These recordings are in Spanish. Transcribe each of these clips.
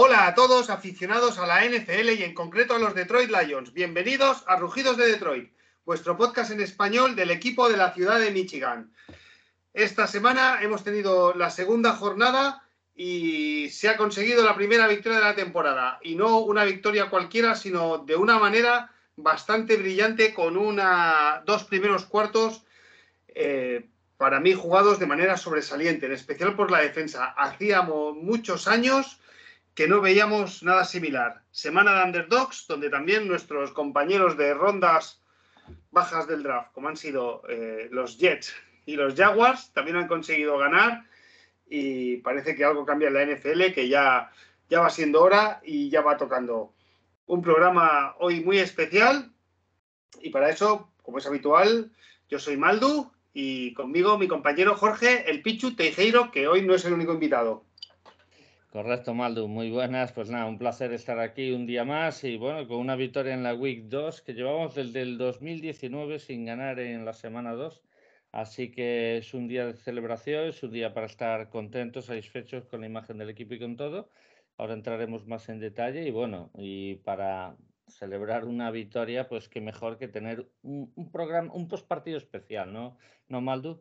Hola a todos aficionados a la NFL y en concreto a los Detroit Lions. Bienvenidos a Rugidos de Detroit, vuestro podcast en español del equipo de la ciudad de Michigan. Esta semana hemos tenido la segunda jornada y se ha conseguido la primera victoria de la temporada. Y no una victoria cualquiera, sino de una manera bastante brillante con una, dos primeros cuartos eh, para mí jugados de manera sobresaliente, en especial por la defensa. Hacíamos muchos años que no veíamos nada similar. Semana de underdogs, donde también nuestros compañeros de rondas bajas del draft, como han sido eh, los Jets y los Jaguars, también han conseguido ganar y parece que algo cambia en la NFL, que ya, ya va siendo hora y ya va tocando. Un programa hoy muy especial y para eso, como es habitual, yo soy Maldu y conmigo mi compañero Jorge, el Pichu Teijeiro, que hoy no es el único invitado. Correcto, Maldu, muy buenas. Pues nada, un placer estar aquí un día más y bueno, con una victoria en la Week 2 que llevamos desde el 2019 sin ganar en la semana 2. Así que es un día de celebración, es un día para estar contentos, satisfechos con la imagen del equipo y con todo. Ahora entraremos más en detalle y bueno, y para celebrar una victoria, pues qué mejor que tener un, programa, un postpartido especial, ¿no? ¿No, Maldu?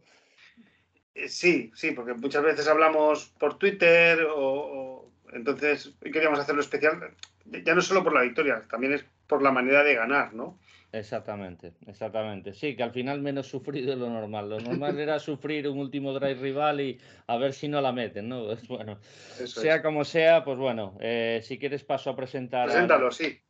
Eh, sí, sí, porque muchas veces hablamos por Twitter o, entonces queríamos hacerlo especial, ya no solo por la victoria, también es por la manera de ganar, ¿no? Exactamente, exactamente. Sí, que al final menos sufrido de lo normal. Lo normal era sufrir un último drive rival y a ver si no la meten, ¿no? bueno, sea como sea, pues bueno, eh, si quieres paso a presentar. Preséntalo, sí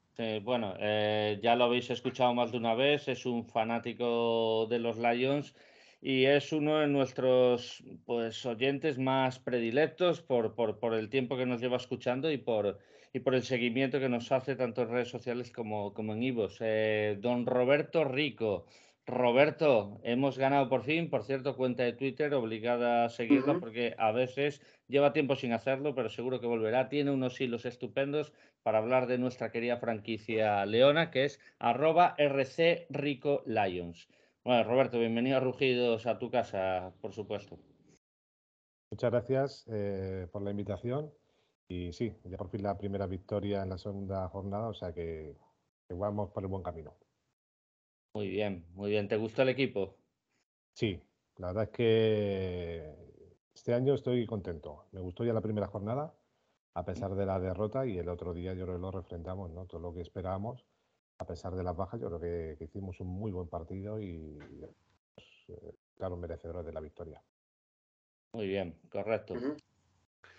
bueno, eh, ya lo habéis escuchado más de una vez, es un fanático de los Lions y es uno de nuestros pues, oyentes más predilectos por, por, el tiempo que nos lleva escuchando y por, y por el seguimiento que nos hace tanto en redes sociales como, como en Ivos. Eh, don Roberto Rico. Roberto, hemos ganado por fin, por cierto, cuenta de Twitter, obligada a seguirla porque a veces lleva tiempo sin hacerlo, pero seguro que volverá. Tiene unos hilos estupendos para hablar de nuestra querida franquicia Leona, que es arroba RC Rico Lions. Bueno, Roberto, bienvenido a Rugidos a tu casa, por supuesto. Muchas gracias eh, por la invitación. Y sí, ya por fin la primera victoria en la segunda jornada, o sea que, que vamos por el buen camino. Muy bien, muy bien. ¿Te gustó el equipo? Sí, la verdad es que este año estoy contento. Me gustó ya la primera jornada a pesar de la derrota y el otro día yo creo que lo refrendamos, ¿no? Todo lo que esperábamos, a pesar de las bajas, yo creo que, hicimos un muy buen partido y, eh, claro, merecedores de la victoria. Muy bien, correcto.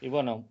Y bueno,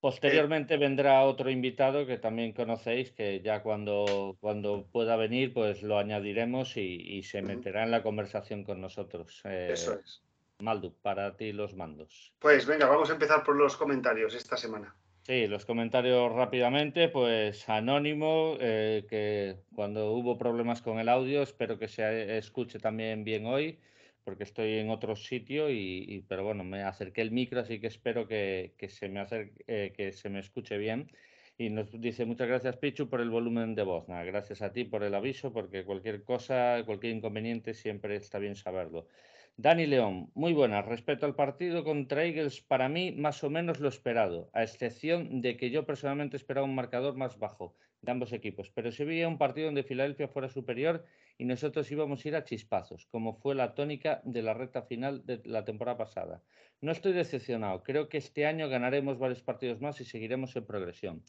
posteriormente vendrá otro invitado que también conocéis, que ya cuando, cuando pueda venir, pues lo añadiremos y, se meterá en la conversación con nosotros. Eso eh, es. Maldu, para ti los mandos. Pues venga, vamos a empezar por los comentarios esta semana. Sí, los comentarios rápidamente, pues anónimo, eh, que cuando hubo problemas con el audio, espero que se escuche también bien hoy, porque estoy en otro sitio, y, pero bueno, me acerqué el micro, así que espero que, se me eh, que se me escuche bien. Y nos dice muchas gracias Pichu por el volumen de voz. gracias a ti por el aviso, porque cualquier cosa, cualquier inconveniente siempre está bien saberlo. Dani León, muy buenas. Respecto al partido contra Eagles, para mí más o menos lo esperado, a excepción de que yo personalmente esperaba un marcador más bajo de ambos equipos. Pero se veía un partido donde Filadelfia fuera superior y nosotros íbamos a ir a chispazos, como fue la tónica de la recta final de la temporada pasada. No estoy decepcionado. Creo que este año ganaremos varios partidos más y seguiremos en progresión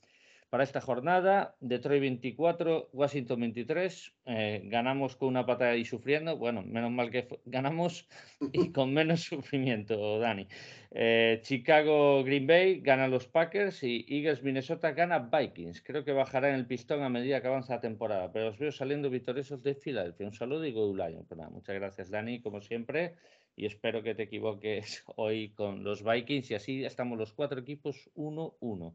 para esta jornada. Detroit 24, Washington 23. Eh, ganamos con una patada y sufriendo. Bueno, menos mal que ganamos y con menos sufrimiento, Dani. Eh, Chicago Green Bay gana los Packers y Eagles Minnesota gana Vikings. Creo que bajará en el pistón a medida que avanza la temporada, pero os veo saliendo victoriosos de Filadelfia. Un saludo y Go Lion. Pues muchas gracias, Dani, como siempre. Y espero que te equivoques hoy con los Vikings y así estamos los cuatro equipos 1-1.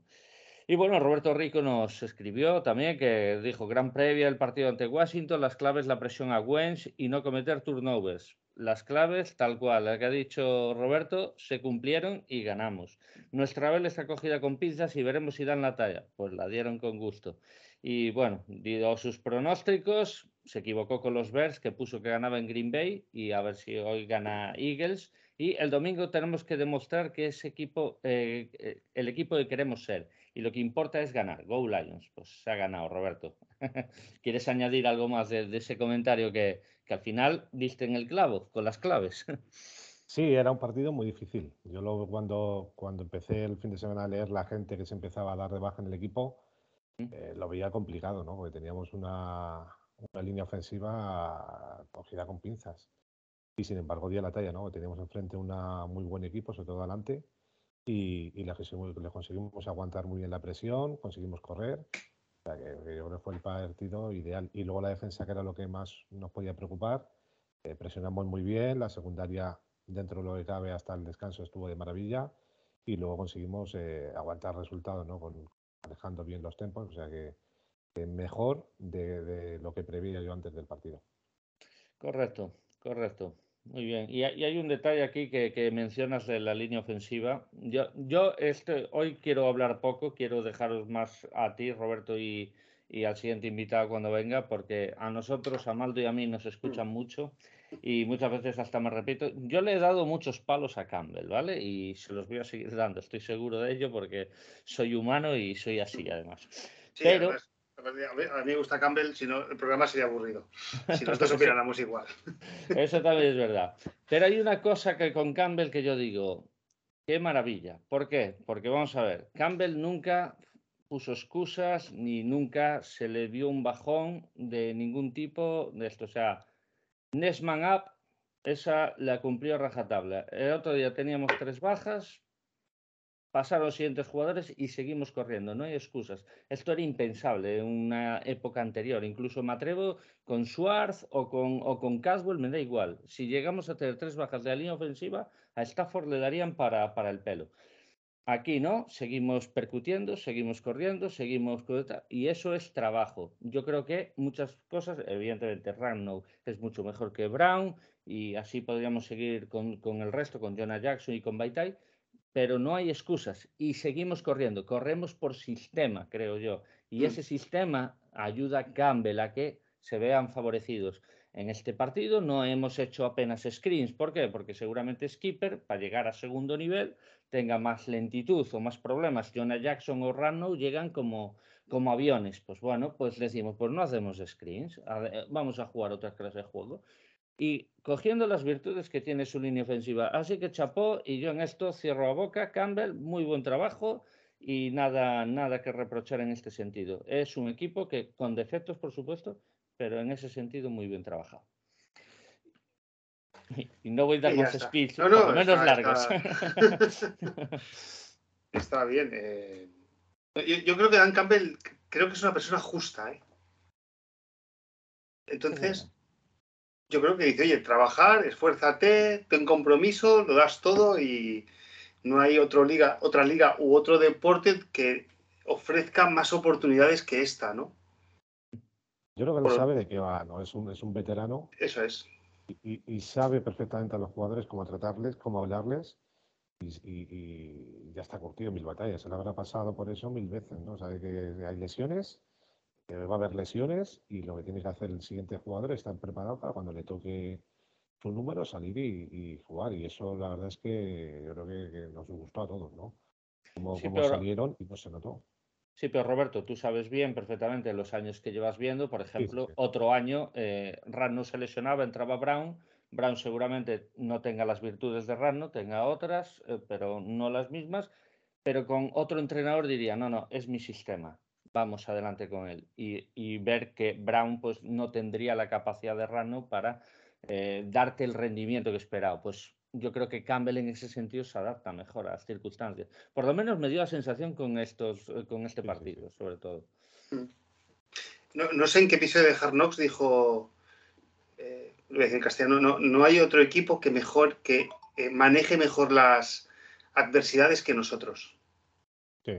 Y bueno, Roberto Rico nos escribió también que dijo, gran previa el partido ante Washington, las claves, la presión a Wentz y no cometer turnovers. Las claves, tal cual, la que ha dicho Roberto, se cumplieron y ganamos. Nuestra vela está cogida con pinzas y veremos si dan la talla. Pues la dieron con gusto. Y bueno, dio sus pronósticos, se equivocó con los Bears, que puso que ganaba en Green Bay, y a ver si hoy gana Eagles. Y el domingo tenemos que demostrar que es equipo, eh, eh, el equipo que queremos ser y lo que importa es ganar. Go Lions. Pues se ha ganado, Roberto. ¿Quieres añadir algo más de, ese comentario que, que, al final diste en el clavo, con las claves? Sí, era un partido muy difícil. Yo luego cuando, cuando empecé el fin de semana a leer la gente que se empezaba a dar de baja en el equipo, eh, lo veía complicado, ¿no? Porque teníamos una, una línea ofensiva cogida con pinzas. Y sin embargo, dio la talla, ¿no? Teníamos enfrente un muy buen equipo, sobre todo adelante, y, y le, conseguimos, aguantar muy bien la presión, conseguimos correr. O sea, que, yo creo que fue el partido ideal. Y luego la defensa, que era lo que más nos podía preocupar, eh, presionamos muy bien, la secundaria dentro de lo que cabe hasta el descanso estuvo de maravilla y luego conseguimos eh, aguantar resultados, ¿no? Con, manejando bien los tempos, o sea que, mejor de, lo que preveía yo antes del partido. Correcto, correcto. Muy bien. Y, hay un detalle aquí que, mencionas de la línea ofensiva. Yo, yo este, hoy quiero hablar poco, quiero dejaros más a ti, Roberto, y, y al siguiente invitado cuando venga, porque a nosotros, a Maldo y a mí, nos escuchan mm. mucho y muchas veces hasta me repito. Yo le he dado muchos palos a Campbell, ¿vale? Y se los voy a seguir dando, estoy seguro de ello, porque soy humano y soy así, además. Pero. A mí me gusta Campbell, si no, el programa sería aburrido. Si nosotros opináramos igual. Eso también es verdad. Pero hay una cosa que con Campbell que yo digo, qué maravilla. ¿Por qué? Porque vamos a ver, Campbell nunca puso excusas ni nunca se le vio un bajón de ningún tipo de esto. O sea, Nesman Up, esa la cumplió rajatabla. El otro día teníamos tres bajas, pasaron los siguientes jugadores y seguimos corriendo, no hay excusas. Esto era impensable en una época anterior. Incluso me atrevo con Schwartz o con, o con Caswell, me da igual. Si llegamos a tener tres bajas de la línea ofensiva, a Stafford le darían para, para el pelo. Aquí no, seguimos percutiendo, seguimos corriendo, seguimos... Y eso es trabajo. Yo creo que muchas cosas, evidentemente Ragnow es mucho mejor que Brown y así podríamos seguir con, el resto, con Jonah Jackson y con Baitai, pero no hay excusas y seguimos corriendo. Corremos por sistema, creo yo. Y mm. ese sistema ayuda a Campbell a que se vean favorecidos. En este partido no hemos hecho apenas screens. ¿Por qué? Porque seguramente Skipper, para llegar a segundo nivel, tenga más lentitud o más problemas. Jonah Jackson o Rano llegan como, como aviones. Pues bueno, pues decimos, pues no hacemos screens, vamos a jugar otra clase de juego. Y cogiendo las virtudes que tiene su línea ofensiva. Así que chapó y yo en esto cierro a boca. Campbell, muy buen trabajo y nada, nada que reprochar en este sentido. Es un equipo que, con defectos por supuesto, pero en ese sentido muy bien trabajado. Y no voy a dar más speech, no, no, menos largos. Está, bien. Eh. Yo, creo que Dan Campbell creo que es una persona justa. ¿eh? Entonces, yo creo que dice, oye, trabajar, esfuérzate, ten compromiso, lo das todo y no hay otro liga, otra liga u otro deporte que ofrezca más oportunidades que esta, ¿no? Yo creo que lo sabe de qué va, ¿no? Es un, es un veterano. Eso es. Y, sabe perfectamente a los jugadores cómo tratarles, cómo hablarles. Y, ya está curtido mil batallas. Se le habrá pasado por eso mil veces, ¿no? Sabe que hay lesiones, que va a haber lesiones y lo que tiene que hacer el siguiente jugador es estar preparado para cuando le toque su número salir y, jugar. Y eso la verdad es que yo creo que, nos gustó a todos, ¿no? Como, salieron y no se notó. Sí, pero Roberto, tú sabes bien perfectamente los años que llevas viendo. Por ejemplo, otro año eh, no se lesionaba, entraba Brown. Brown seguramente no tenga las virtudes de Rano, tenga otras, eh, pero no las mismas. Pero con otro entrenador diría, no, no, es mi sistema. Vamos adelante con él. Y, ver que Brown pues, no tendría la capacidad de Rano para eh, darte el rendimiento que esperaba. Pues yo creo que Campbell en ese sentido se adapta mejor a las circunstancias. Por lo menos me dio la sensación con, estos, eh, con este partido, sobre todo. Mm. No, sé en qué episodio de Hard Knocks dijo, eh, en castellano, no, no hay otro equipo que mejor, que eh, maneje mejor las adversidades que nosotros. Sí.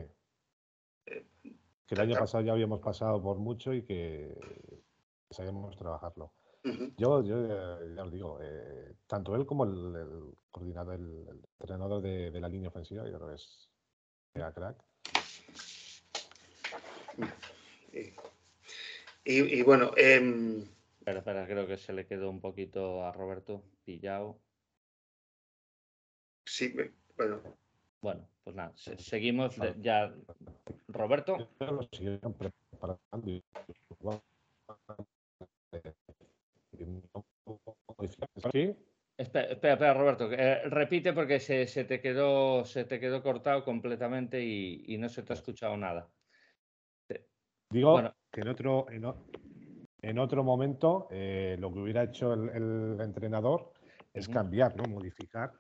Que el año pasado ya habíamos pasado por mucho y que sabíamos trabajarlo. Yo, yo ya os digo, eh, tanto él como el, coordinador, el, entrenador de, la línea ofensiva, yo creo que es mega crack. Y, bueno, eh, espera, espera, creo que se le quedó un poquito a Roberto pillado. Sí, bueno, Bueno, pues nada, seguimos ya. Roberto. ¿Sí? Espera, espera, Roberto, eh, repite porque se, te quedó, se te quedó cortado completamente y, no se te ha escuchado nada. Digo que en otro, en, otro momento eh, lo que hubiera hecho el, entrenador es cambiar, ¿no? modificar.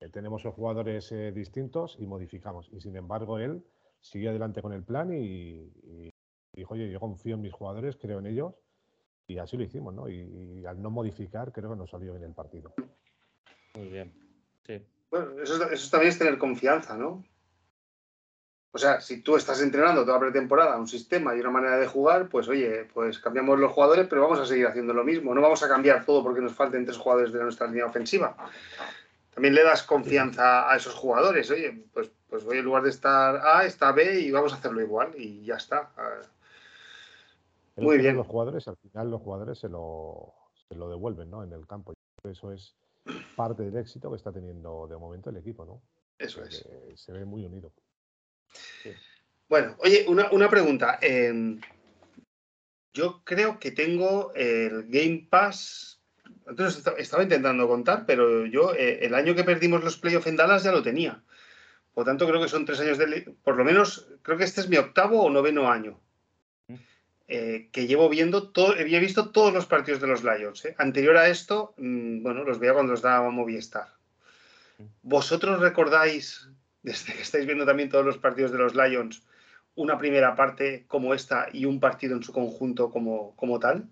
Eh, tenemos los jugadores distintos y modificamos. Y sin embargo, él siguió adelante con el plan y, y dijo, oye, yo confío en mis jugadores, creo en ellos y así lo hicimos, ¿no? Y, al no modificar, creo que nos salió bien el partido. Muy bien, sí. Bueno, eso, también es tener confianza, ¿no? O sea, si tú estás entrenando toda pretemporada un sistema y una manera de jugar, pues oye, pues cambiamos los jugadores, pero vamos a seguir haciendo lo mismo. No vamos a cambiar todo porque nos falten tres jugadores de nuestra línea ofensiva. También le das confianza a esos jugadores. Oye, pues, pues oye, en lugar de estar A, está B y vamos a hacerlo igual y ya está. Muy bien. Los jugadores, al final los jugadores se lo, se lo devuelven ¿no? en el campo. Eso es parte del éxito que está teniendo de momento el equipo, ¿no? Eso es. Se ve muy unido. Bueno, oye, una, una pregunta. Em, yo creo que tengo el Game Pass. Entonces estaba intentando contar, pero yo eh, el año que perdimos los playoffs en Dallas ya lo tenía. Por tanto, creo que son tres años de. Por lo menos, creo que este es mi octavo o noveno año. Eh, que llevo viendo, todo, había visto todos los partidos de los Lions. ¿eh? Anterior a esto, mm, bueno, los veía cuando los daba Movistar. ¿Vosotros recordáis, desde que estáis viendo también todos los partidos de los Lions, una primera parte como esta y un partido en su conjunto como, como tal?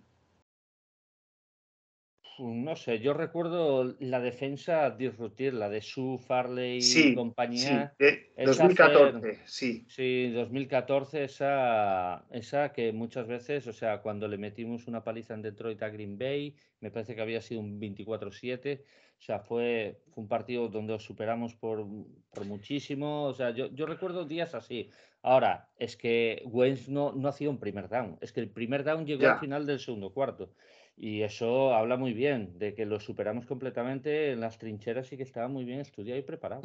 No sé, yo recuerdo la defensa disrutir, la de Sue, Farley y compañía. Sí, 2014, sí. Sí, 2014, esa, esa que muchas veces, o sea, cuando le metimos una paliza en Detroit a Green Bay, me parece que había sido un 24-7, o sea, fue, fue un partido donde os superamos por, por muchísimo, o sea, yo, yo recuerdo días así. Ahora, es que Wentz no, no hacía un primer down, es que el primer down llegó al final del segundo cuarto. Y eso habla muy bien de que lo superamos completamente en las trincheras y que estaba muy bien estudiado y preparado.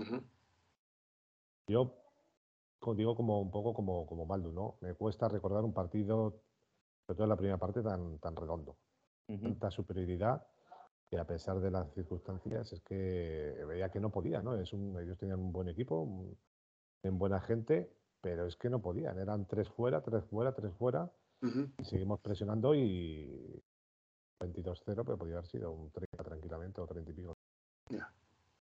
Yo digo como un poco como, como Maldu, ¿no? Me cuesta recordar un partido, sobre todo en la primera parte, tan, tan redondo. Tanta superioridad que a pesar de las circunstancias es que veía que no podía, ¿no? Es un, ellos tenían un buen equipo, en buena gente, pero es que no podían. Eran tres fuera, tres fuera, tres fuera. Y seguimos presionando y 22-0, pero podría haber sido un 30 tranquilamente o 30 y pico.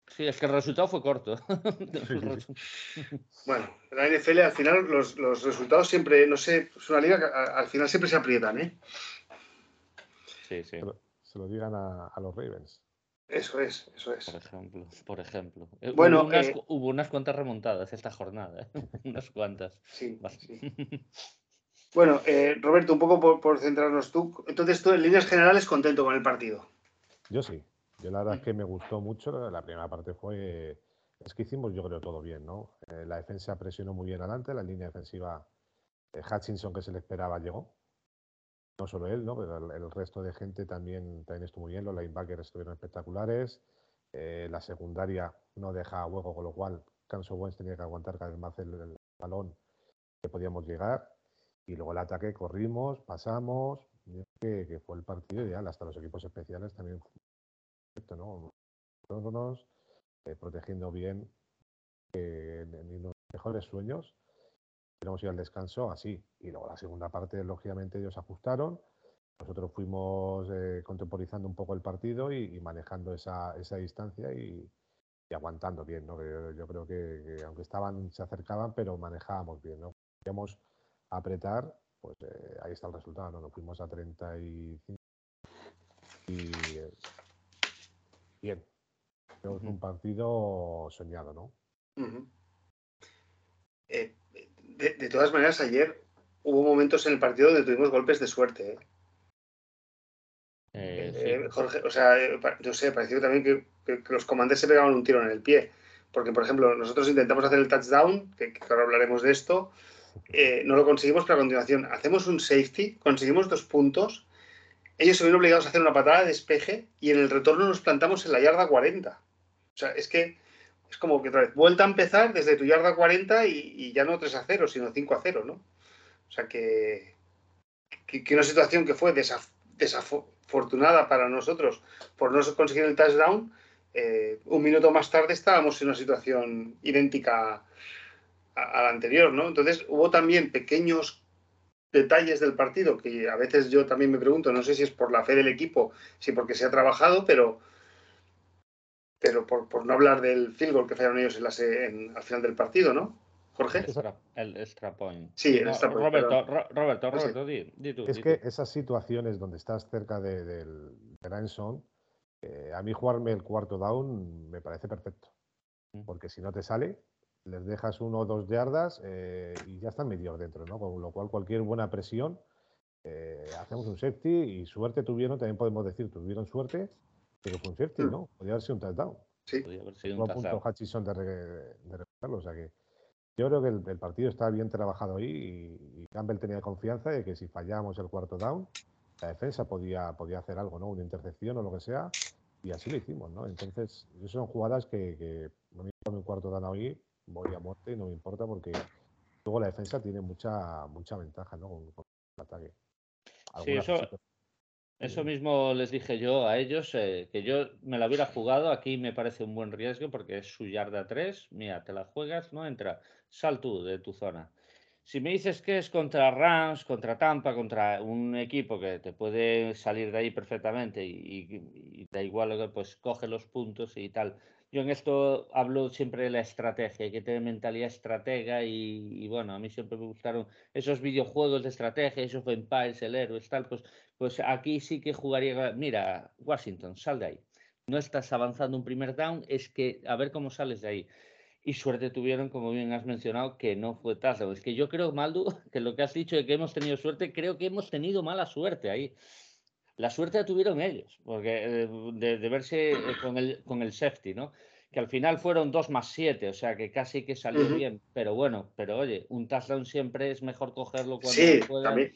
Sí, es que el resultado fue corto. bueno, en la NFL al final los, los, resultados siempre, no sé, es una liga que al final siempre se aprietan, ¿eh? Sí, sí. Se lo, digan a, a, los Ravens. Eso es, eso es. Por ejemplo, por ejemplo. Eh, bueno, hubo unas, eh, hubo unas cuantas remontadas esta jornada, ¿eh? unas cuantas. Sí, sí. Bueno, eh, Roberto, un poco por, centrarnos tú. Entonces, tú en líneas generales contento con el partido. Yo sí. Yo la verdad es que me gustó mucho. La primera parte fue. Es que hicimos, yo creo, todo bien, ¿no? Eh, la defensa presionó muy bien adelante, la línea defensiva, eh, Hutchinson, que se le esperaba, llegó. No solo él, ¿no? Pero el, resto de gente también, también estuvo muy bien. Los linebackers estuvieron espectaculares. la secundaria no deja hueco, con lo cual Canso Wentz tenía que aguantar cada vez más el balón que podíamos llegar. Y luego el ataque corrimos, pasamos, que, fue el partido ideal, hasta los equipos especiales también ¿no? Eh, protegiendo bien eh, los mejores sueños. Queremos ir al descanso así. Y luego la segunda parte, lógicamente, ellos ajustaron. Nosotros fuimos eh, contemporizando un poco el partido y, manejando esa, esa distancia y, aguantando bien. ¿no? Yo, creo que, aunque estaban, se acercaban, pero manejábamos bien. ¿no? Apretar, pues eh, ahí está el resultado, ¿no? Nos fuimos a 35 y eh, bien. Un partido soñado, ¿no? Eh, de, todas maneras, ayer hubo momentos en el partido donde tuvimos golpes de suerte. Jorge, o sea, yo sé, pareció también que, los comandantes se pegaban un tiro en el pie. Porque, por ejemplo, nosotros intentamos hacer el touchdown, que ahora hablaremos de esto, eh, no lo conseguimos, pero a continuación hacemos un safety, conseguimos dos puntos, ellos se ven obligados a hacer una patada de despeje y en el retorno nos plantamos en la yarda 40. O sea, es que es como que otra vez, vuelta a empezar desde tu yarda 40 y, ya no 3 a 0, sino 5 a 0, ¿no? O sea que, que, una situación que fue desafortunada para nosotros por no conseguir el touchdown, eh, un minuto más tarde estábamos en una situación idéntica la anterior, ¿no? Entonces hubo también pequeños detalles del partido que a veces yo también me pregunto, no sé si es por la fe del equipo, si porque se ha trabajado, pero pero por, no hablar del field goal que fallaron ellos en al final del partido, ¿no? Jorge. El extra point. Sí, el extra point. Roberto, Roberto, Roberto, di, tú, Es que esas situaciones donde estás cerca de, del de eh, a mí jugarme el cuarto down me parece perfecto. Mm. Porque si no te sale, les dejas uno o dos yardas eh, y ya están medio dentro, ¿no? Con lo cual cualquier buena presión, eh, hacemos un safety y suerte tuvieron, también podemos decir, tuvieron suerte pero fue un safety, mm. ¿no? Podría haber sido un touchdown. Sí. Podría haber sido un touchdown. punto Hutchison de, de O sea que yo creo que el, partido está bien trabajado ahí y, Campbell tenía confianza de que si fallábamos el cuarto down, la defensa podía, podía hacer algo, ¿no? Una intercepción o lo que sea. Y así lo hicimos, ¿no? Entonces, son jugadas que, que me un cuarto down hoy, voy a muerte y no me importa porque luego la defensa tiene mucha mucha ventaja, ¿no? Con, el ataque. sí, eso, eso mismo les dije yo a ellos, eh, que yo me la hubiera jugado. Aquí me parece un buen riesgo porque es su yarda 3. Mira, te la juegas, no entra. Sal tú de tu zona. Si me dices que es contra Rams, contra Tampa, contra un equipo que te puede salir de ahí perfectamente y, da igual, pues coge los puntos y tal. Yo en esto hablo siempre de la estrategia, hay que tener mentalidad estratega y, bueno, a mí siempre me gustaron esos videojuegos de estrategia, esos Empires, el héroe, tal, pues pues aquí sí que jugaría. Mira, Washington, sal de ahí. No estás avanzando un primer down, es que a ver cómo sales de ahí. Y suerte tuvieron, como bien has mencionado, que no fue touchdown. Es que yo creo, Maldu, que lo que has dicho de que hemos tenido suerte, creo que hemos tenido mala suerte ahí. La suerte la tuvieron ellos, porque eh, de, verse eh, con el, con el safety, ¿no? Que al final fueron dos más siete, o sea que casi que salió bien. Pero bueno, pero oye, un touchdown siempre es mejor cogerlo cuando sí, también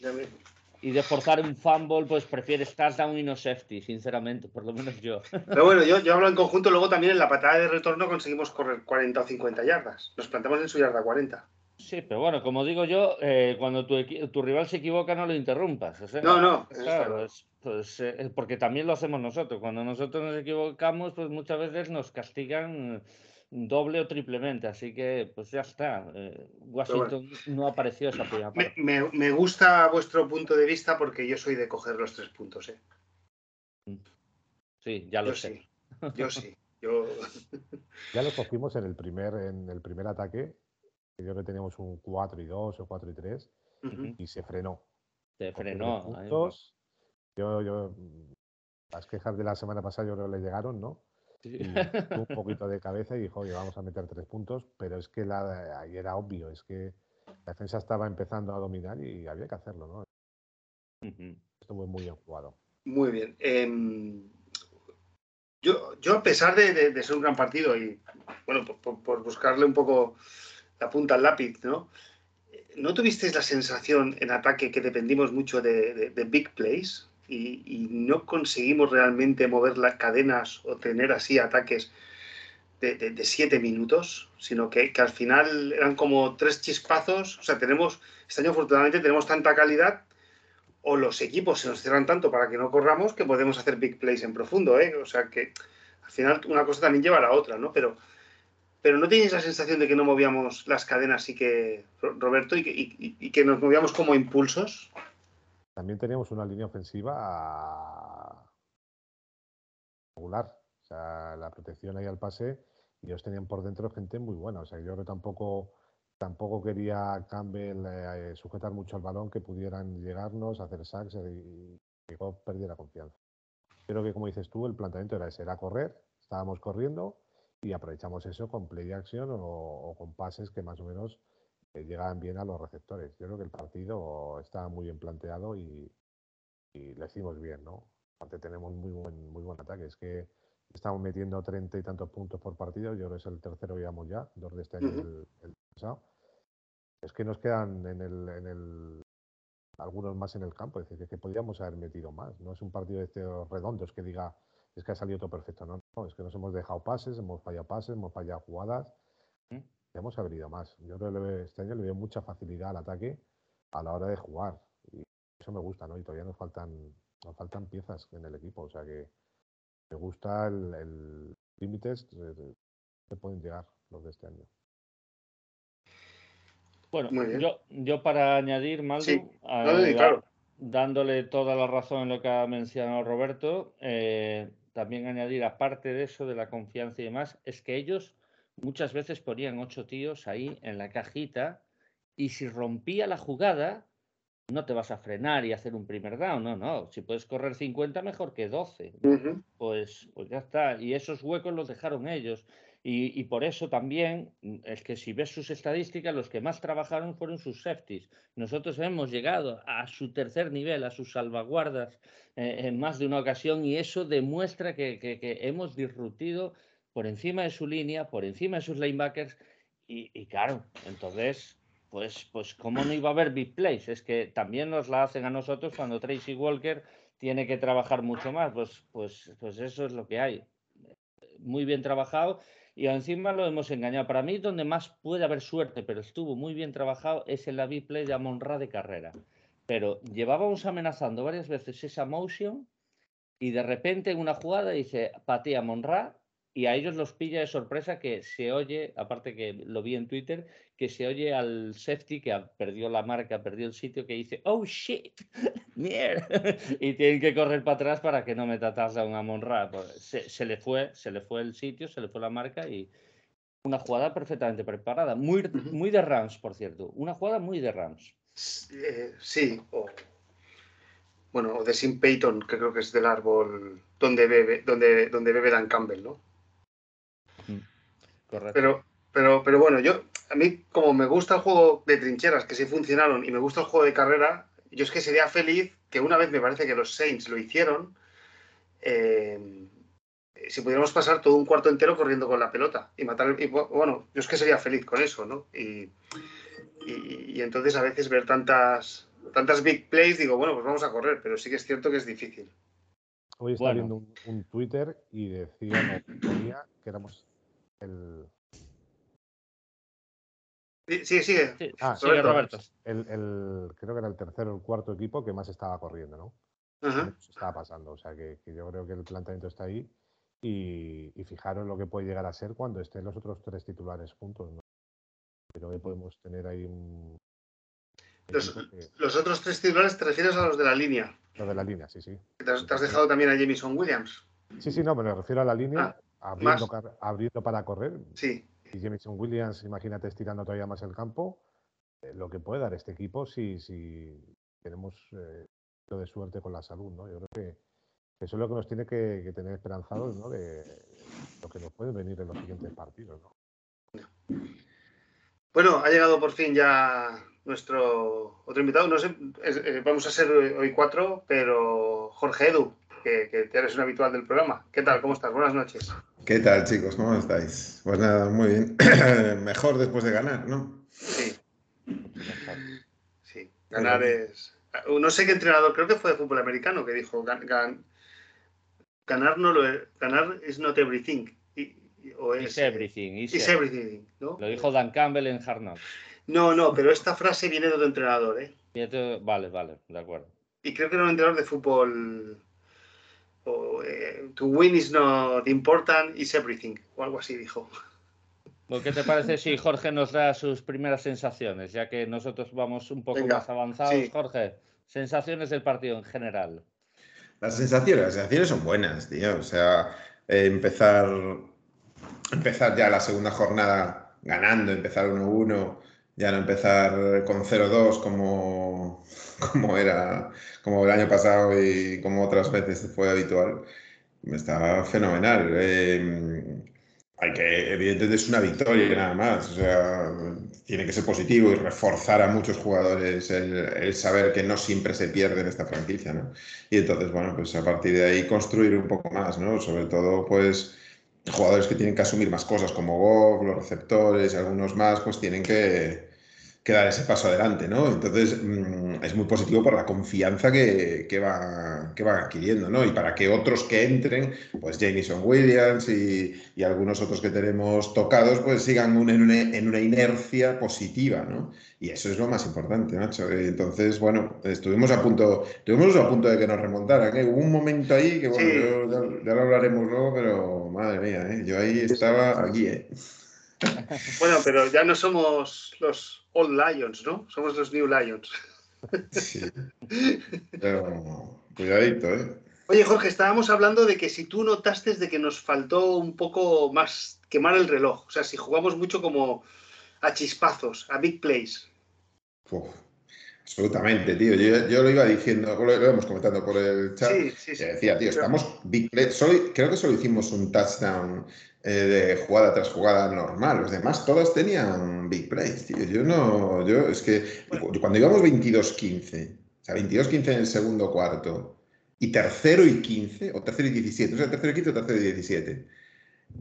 y de forzar un fumble, pues prefieres touchdown y no safety, sinceramente, por lo menos yo. Pero bueno, yo, yo hablo en conjunto, luego también en la patada de retorno conseguimos correr 40 o 50 yardas. Nos plantamos en su yarda 40. Sí, pero bueno, como digo yo, eh, cuando tu, tu, rival se equivoca no lo interrumpas. no, no. Claro, pues, eh, porque también lo hacemos nosotros. Cuando nosotros nos equivocamos, pues muchas veces nos castigan doble o triplemente, así que pues ya está. Eh, Washington no apareció esa primera parte. Me, gusta vuestro punto de vista porque yo soy de coger los tres puntos, ¿eh? Mm. Sí, ya lo sé. Yo sí. Yo... ya lo cogimos en el primer, en el primer ataque. Yo que teníamos un 4 y 2 o 4 y 3 y se frenó. Se frenó. Yo, yo, las quejas de la semana pasada yo creo que le llegaron, ¿no? un poquito de cabeza y dijo, oye, vamos a meter tres puntos, pero es que la, ahí era obvio, es que la defensa estaba empezando a dominar y había que hacerlo, ¿no? Estuvo muy bien jugado. Muy bien. Em, yo, yo, a pesar de, ser un gran partido y, bueno, por, buscarle un poco la punta al lápiz, ¿no? ¿No tuvisteis la sensación en ataque que dependimos mucho de, de big plays? Y, no conseguimos realmente mover las cadenas o tener así ataques de, siete minutos, sino que, al final eran como tres chispazos. O sea, tenemos, este año afortunadamente tenemos tanta calidad o los equipos se nos cierran tanto para que no corramos que podemos hacer big plays en profundo, ¿eh? O sea que al final una cosa también lleva a la otra, ¿no? Pero, pero ¿no tenéis la sensación de que no movíamos las cadenas y que, Roberto, y que, y que nos movíamos como impulsos? También teníamos una línea ofensiva regular. O sea, la protección ahí al pase y ellos tenían por dentro gente muy buena. O sea, yo creo que tampoco, tampoco quería Campbell eh, sujetar mucho al balón, que pudieran llegarnos, hacer sacks y, que perdiera confianza. Creo que, como dices tú, el planteamiento era ese, era correr, estábamos corriendo y aprovechamos eso con play action o, o con pases que más o menos llegaban bien a los receptores. Yo creo que el partido está muy bien planteado y, y lo hicimos bien, ¿no? Aparte tenemos muy buen, muy buen ataque. Es que estamos metiendo treinta y tantos puntos por partido. Yo creo que es el tercero que llevamos ya, dos de este año y el, pasado. Es que nos quedan en el, en el algunos más en el campo. Es decir, que, podríamos haber metido más. No es un partido de estos redondos que diga es que ha salido todo perfecto. No, no es que nos hemos dejado pases, hemos fallado pases, hemos fallado jugadas. Hemos abrido más. Yo creo que este año le veo mucha facilidad al ataque a la hora de jugar. Y eso me gusta, ¿no? Y todavía nos faltan, nos faltan piezas en el equipo. O sea que me gusta el límites que pueden llegar los de este año. Bueno, yo, yo para añadir, Maldo, dándole toda la razón en lo que ha mencionado Roberto, eh, también añadir, aparte de eso, de la confianza y demás, es que ellos muchas veces ponían ocho tíos ahí en la cajita y si rompía la jugada, no te vas a frenar y hacer un primer down, no, no. Si puedes correr 50, mejor que 12. pues, pues ya está. Y esos huecos los dejaron ellos. Y, por eso también mm, es que si ves sus estadísticas, los que más trabajaron fueron sus safeties. Nosotros hemos llegado a su tercer nivel, a sus salvaguardas eh, en más de una ocasión y eso demuestra que, hemos disruptido por encima de su línea, por encima de sus linebackers y, y claro, entonces pues, pues cómo no iba a haber big plays. Es que también nos la hacen a nosotros cuando Tracy Walker tiene que trabajar mucho más. Pues, pues, pues eso es lo que hay. Muy bien trabajado y encima lo hemos engañado. Para mí, donde más puede haber suerte, pero estuvo muy bien trabajado, es en la big play de Amonra de carrera. Pero llevábamos amenazando varias veces esa motion y de repente en una jugada dice patea Monra y a ellos los pilla de sorpresa que se oye, aparte que lo vi en Twitter, que se oye al safety que perdió la marca, perdió el sitio, que dice, oh shit, mierda, y tienen que correr para atrás para que no me a un Amon-Ra. Pues, se, le fue, se le fue el sitio, se le fue la marca y una jugada perfectamente preparada, muy, muy de Rams, por cierto, una jugada muy de Rams. Eh, sí, o bueno, o de Sim Payton, que creo que es del árbol donde bebe, donde, donde bebe Dan Campbell, ¿no? Correcto. Pero, pero, pero bueno, yo, a mí, como me gusta el juego de trincheras, que sí funcionaron, y me gusta el juego de carrera, yo es que sería feliz que una vez me parece que los Saints lo hicieron, eh, si pudiéramos pasar todo un cuarto entero corriendo con la pelota y matar. Y, bueno, yo es que sería feliz con eso, ¿no? Y, y, entonces a veces ver tantas, tantas big plays, digo, bueno, pues vamos a correr, pero sí que es cierto que es difícil. Hoy estaba viendo un, Twitter y decía que éramos el. Sí, sigue. Ah, sigue Roberto. El, creo que era el tercero o el cuarto equipo que más estaba corriendo, ¿no? Estaba pasando. O sea que, yo creo que el planteamiento está ahí. Y, fijaros lo que puede llegar a ser cuando estén los otros tres titulares juntos, ¿no? Pero que podemos tener ahí un. Los, otros tres titulares te refieres a los de la línea. Los de la línea, sí, sí. ¿Te has, dejado también a Jamison Williams? Sí, sí, no, me refiero a la línea. Ah abriendo, para correr. Sí. Y Jameson Williams, imagínate estirando todavía más el campo, eh, lo que puede dar este equipo si, si tenemos eh, de suerte con la salud, ¿no? Yo creo que eso es lo que nos tiene que, tener esperanzados, ¿no? De lo que nos puede venir en los siguientes partidos, ¿no? Bueno, ha llegado por fin ya nuestro otro invitado. No sé, eh, vamos a ser hoy cuatro, pero Jorge Edu, que, eres un habitual del programa. ¿Qué tal? ¿Cómo estás? Buenas noches. ¿Qué tal, chicos? ¿Cómo estáis? Pues nada, muy bien. Mejor después de ganar, ¿no? Sí. Sí, ganar es... No sé qué entrenador, creo que fue de fútbol americano, que dijo, ganar no lo es, ganar es not everything. Y, o es, everything. Is, everything, ¿no? Lo dijo Dan Campbell en Hard No, no, pero esta frase viene de otro entrenador, ¿eh? Vale, vale, de acuerdo. Y creo que era un entrenador de fútbol eh, to win is not important, is everything, o algo así dijo. ¿Qué te parece si Jorge nos da sus primeras sensaciones, ya que nosotros vamos un poco más avanzados? Jorge, sensaciones del partido en general. Las sensaciones, las sensaciones son buenas, tío. O sea, eh, empezar, empezar ya la segunda jornada ganando, empezar 1-1, ya no empezar con 0-2 como, como era como el año pasado y como otras veces fue habitual, está fenomenal. Em, hay que, evidentemente es una victoria nada más, o sea, tiene que ser positivo y reforzar a muchos jugadores el, saber que no siempre se pierde en esta franquicia, ¿no? Y entonces, bueno, pues a partir de ahí construir un poco más, ¿no? Sobre todo, pues, jugadores que tienen que asumir más cosas como Goff, los receptores algunos más, pues tienen que, que dar ese paso adelante, ¿no? Entonces, mm, es muy positivo por la confianza que, que, va, que van adquiriendo, ¿no? Y para que otros que entren, pues Jameson Williams y, y algunos otros que tenemos tocados, pues sigan en, una, en, una, inercia positiva, ¿no? Y eso es lo más importante, Nacho. Entonces, bueno, estuvimos a punto, estuvimos a punto de que nos remontaran, ¿eh? Hubo un momento ahí que, bueno, sí. yo, ya, ya, lo hablaremos luego, pero madre mía, ¿eh? Yo ahí estaba aquí, ¿eh? Bueno, pero ya no somos los Old Lions, ¿no? Somos los New Lions. Sí. Pero cuidadito, ¿eh? Oye, Jorge, estábamos hablando de que si tú notaste de que nos faltó un poco más quemar el reloj, o sea, si jugamos mucho como a chispazos, a big plays. Uf, absolutamente, tío. Yo, yo, lo iba diciendo, lo, lo íbamos comentando por el chat. Sí, sí, sí. decía, tío, estamos big play. Solo, creo que solo hicimos un touchdown eh, de jugada tras jugada normal. Los demás todas tenían big plays, tío. Yo no, yo es que bueno. cuando íbamos 22-15, o sea, 22-15 en el segundo cuarto, y tercero y 15, o tercero y 17, o sea, tercero y 15 o tercero y 17,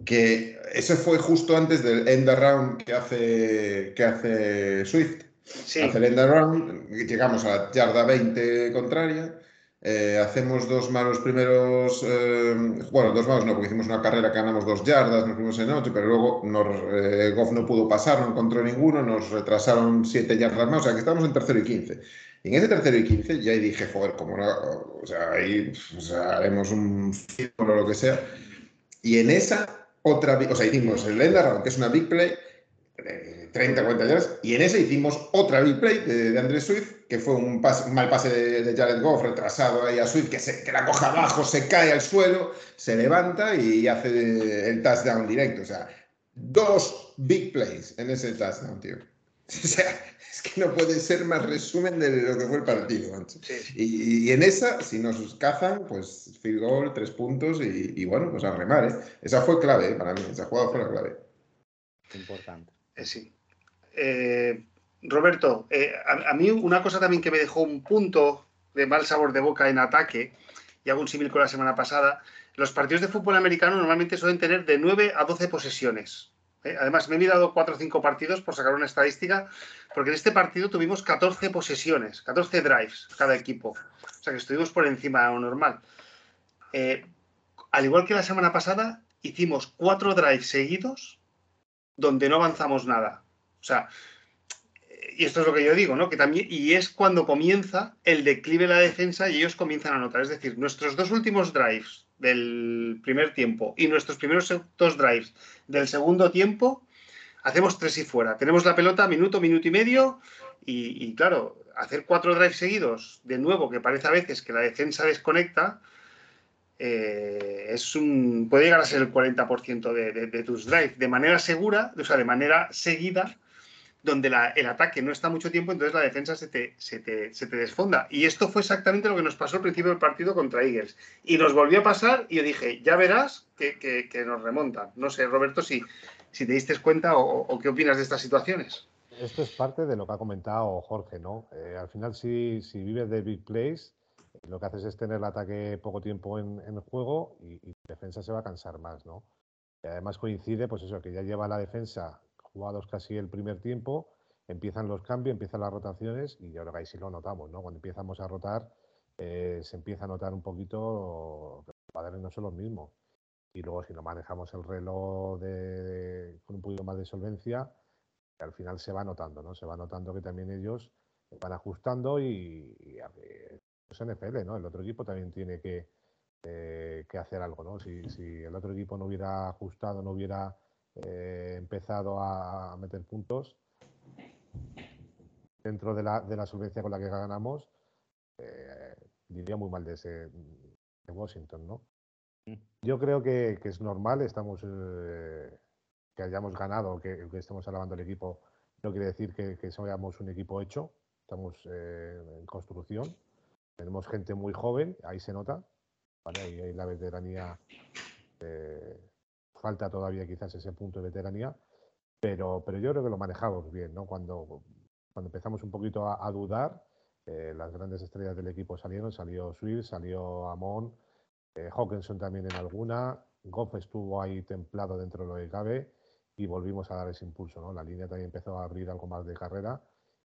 que ese fue justo antes del end around que hace, que hace Swift. Sí. Hace el end around, llegamos a la yarda 20 contraria, eh, hacemos dos malos primeros, eh, bueno, dos malos no, porque hicimos una carrera que ganamos dos yardas, nos fuimos en ocho, pero luego nos, eh, Goff no pudo pasar, no encontró ninguno, nos retrasaron siete yardas más, o sea que estábamos en tercero y quince. Y en ese tercero y quince ya dije, joder, como no, o sea, ahí haremos un círculo o lo que sea. Y en esa otra, o sea, hicimos el end que es una big play, 30, 40 yardas, y en ese hicimos otra big play de, de Andrés Swift, que fue un, pase, un mal pase de, de, Jared Goff, retrasado ahí a Swift, que, se, que la coja abajo, se cae al suelo, se levanta y hace el touchdown directo. O sea, dos big plays en ese touchdown, tío. O sea, es que no puede ser más resumen de lo que fue el partido. Sí. Y, y, en esa, si nos cazan, pues field goal, tres puntos y, y bueno, pues a remar. ¿eh? Esa fue clave ¿eh? para mí, esa jugada fue la clave. Importante. Eh, sí. Eh, Roberto, eh, a, mí una cosa también que me dejó un punto de mal sabor de boca en ataque, y hago un símil con la semana pasada, los partidos de fútbol americano normalmente suelen tener de 9 a 12 posesiones. ¿eh? Además, me he mirado 4 o 5 partidos por sacar una estadística, porque en este partido tuvimos 14 posesiones, 14 drives cada equipo. O sea que estuvimos por encima de lo normal. Al igual que la semana pasada, hicimos 4 drives seguidos donde no avanzamos nada. O sea, y esto es lo que yo digo, ¿no? Que también, y es cuando comienza el declive de la defensa y ellos comienzan a notar. Es decir, nuestros dos últimos drives del primer tiempo y nuestros primeros dos drives del segundo tiempo, hacemos tres y fuera. Tenemos la pelota minuto, minuto y medio, y, claro, hacer cuatro drives seguidos, de nuevo, que parece a veces que la defensa desconecta, eh, es un, puede llegar a ser el 40% de, de, de tus drives de manera segura, o sea, de manera seguida donde la, el ataque no está mucho tiempo, entonces la defensa se te, se, te, se te, desfonda. Y esto fue exactamente lo que nos pasó al principio del partido contra Eagles. Y nos volvió a pasar y yo dije, ya verás que, que, nos remontan. No sé, Roberto, si, si te diste cuenta o, qué opinas de estas situaciones. Esto es parte de lo que ha comentado Jorge, ¿no? Eh, al final, si, si, vives de big plays, lo que haces es tener el ataque poco tiempo en, juego y, y defensa se va a cansar más, ¿no? Y además coincide, pues eso, que ya lleva la defensa jugados casi el primer tiempo, empiezan los cambios, empiezan las rotaciones y yo creo que sí lo notamos, ¿no? Cuando empezamos a rotar, eh, se empieza a notar un poquito que los padres no son los mismos. Y luego si no manejamos el reloj de, de, con un poquito más de solvencia, al final se va notando, ¿no? Se va notando que también ellos van ajustando y, y es NFL, ¿no? El otro equipo también tiene que, eh, que hacer algo, ¿no? Si, si el otro equipo no hubiera ajustado, no hubiera eh, empezado a, meter puntos dentro de la, de la solvencia con la que ganamos, eh, diría muy mal de, ese, de Washington, ¿no? Mm. Yo creo que, que es normal, estamos eh, que hayamos ganado, que, que, estemos alabando el equipo, no quiere decir que, que seamos un equipo hecho, estamos eh, en construcción, tenemos gente muy joven, ahí se nota, ¿vale? ahí, ahí la veteranía eh, falta todavía quizás ese punto de veteranía, pero, pero yo creo que lo manejamos bien, ¿no? Cuando, cuando empezamos un poquito a, dudar, eh, las grandes estrellas del equipo salieron, salió Swift, salió Amon, eh, Hawkinson también en alguna, Goff estuvo ahí templado dentro de lo que cabe y volvimos a dar ese impulso, ¿no? La línea también empezó a abrir algo más de carrera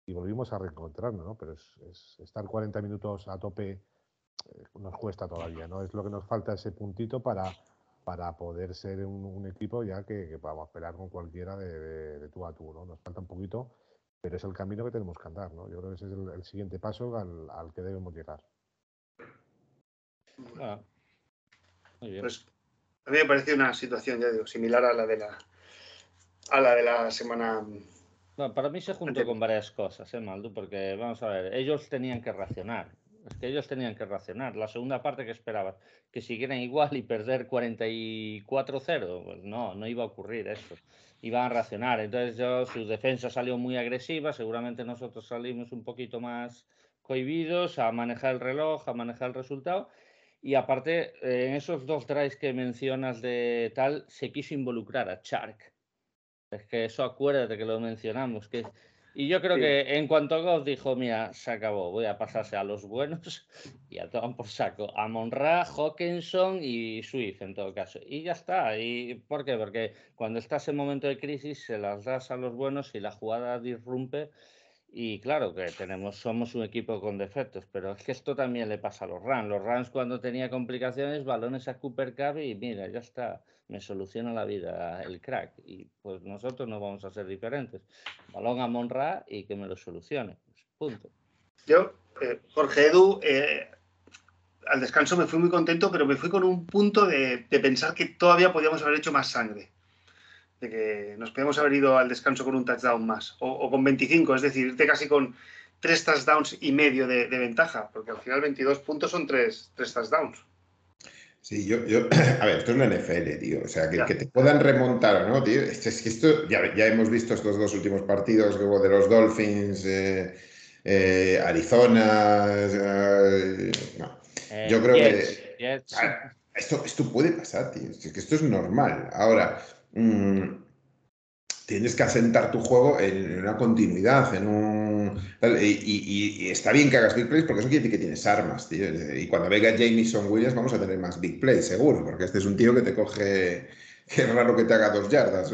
y volvimos a reencontrarnos, ¿no? Pero es, estar 40 minutos a tope eh, nos cuesta todavía, ¿no? Es lo que nos falta ese puntito para, para poder ser un, equipo ya que, que, podamos pelear con cualquiera de, tú a tú, ¿no? Nos falta un poquito, pero es el camino que tenemos que andar, ¿no? Yo creo que ese es el, siguiente paso al, al, que debemos llegar. Ah, pues a mí me parece una situación, ya digo, similar a la de la a la de la semana para mí se juntó con varias cosas, ¿eh, Maldu? Porque, vamos a ver, ellos tenían que racionar. Es que ellos tenían que racionar. La segunda parte que esperaban, que siguieran igual y perder 44-0, pues no, no iba a ocurrir eso. Iban a racionar. Entonces, yo, su defensa salió muy agresiva. Seguramente nosotros salimos un poquito más cohibidos a manejar el reloj, a manejar el resultado. Y aparte, eh, en esos dos drives que mencionas de tal, se quiso involucrar a Chark es que eso acuérdate que lo mencionamos. Que... Y yo creo que en cuanto a Goff dijo, mira, se acabó, voy a pasarse a los buenos y a toman por saco. A Monra, Hawkinson y Swift en todo caso. Y ya está. ¿Y por qué? Porque cuando estás en momento de crisis se las das a los buenos y la jugada disrumpe. Y claro que tenemos, somos un equipo con defectos, pero es que esto también le pasa a los Rams. Los Rams cuando tenía complicaciones, balones a Cooper Cup y mira, ya está me soluciona la vida el crack. Y pues nosotros no vamos a ser diferentes. Balón a Monra y que me lo solucione. Pues, punto. Yo, eh, Jorge Edu, eh, al descanso me fui muy contento, pero me fui con un punto de, pensar que todavía podíamos haber hecho más sangre. De que nos podíamos haber ido al descanso con un touchdown más. O, con 25, es decir, irte casi con tres touchdowns y medio de, ventaja, porque al final 22 puntos son tres, tres touchdowns. Sí, yo, yo, a ver, esto es una NFL, tío. O sea, que, que te puedan remontar, ¿no, tío? Es, que esto, ya, ya, hemos visto estos dos últimos partidos que hubo de los Dolphins, eh, eh, Arizona. Eh, no. yo creo que. esto, esto puede pasar, tío. Es que esto es normal. Ahora, mmm, tienes que asentar tu juego en, una continuidad, en un... Y, está bien que hagas big plays porque eso quiere decir que tienes armas, tío. Y cuando venga Jameson Williams vamos a tener más big plays, seguro, porque este es un tío que te coge qué raro que te haga dos yardas.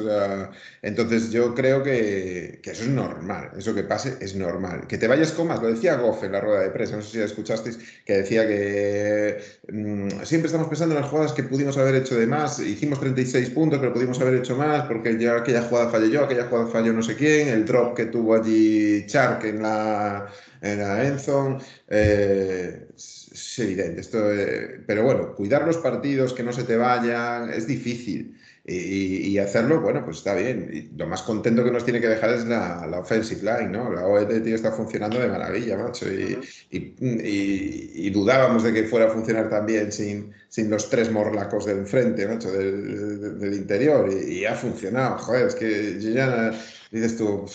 Entonces yo creo que, eso es normal, eso que pase es normal. Que te vayas con más, lo decía Goff en la rueda de prensa, no sé si ya escuchasteis, que decía que mm, siempre estamos pensando en las jugadas que pudimos haber hecho de más, hicimos 36 puntos, pero pudimos haber hecho más, porque ya aquella jugada fallé yo, aquella jugada falló no sé quién, el drop que tuvo allí Chark en la, en la Enzon. Eh, es evidente, esto, eh, pero bueno, cuidar los partidos, que no se te vayan, es difícil. Y, hacerlo, bueno, pues está bien. Y lo más contento que nos tiene que dejar es la, la offensive line, ¿no? La OED tío, está funcionando de maravilla, macho. Y, y, dudábamos de que fuera a funcionar también sin, sin los tres morlacos del frente, macho, del, del interior. Y, ha funcionado. Joder, es que ya dices tú,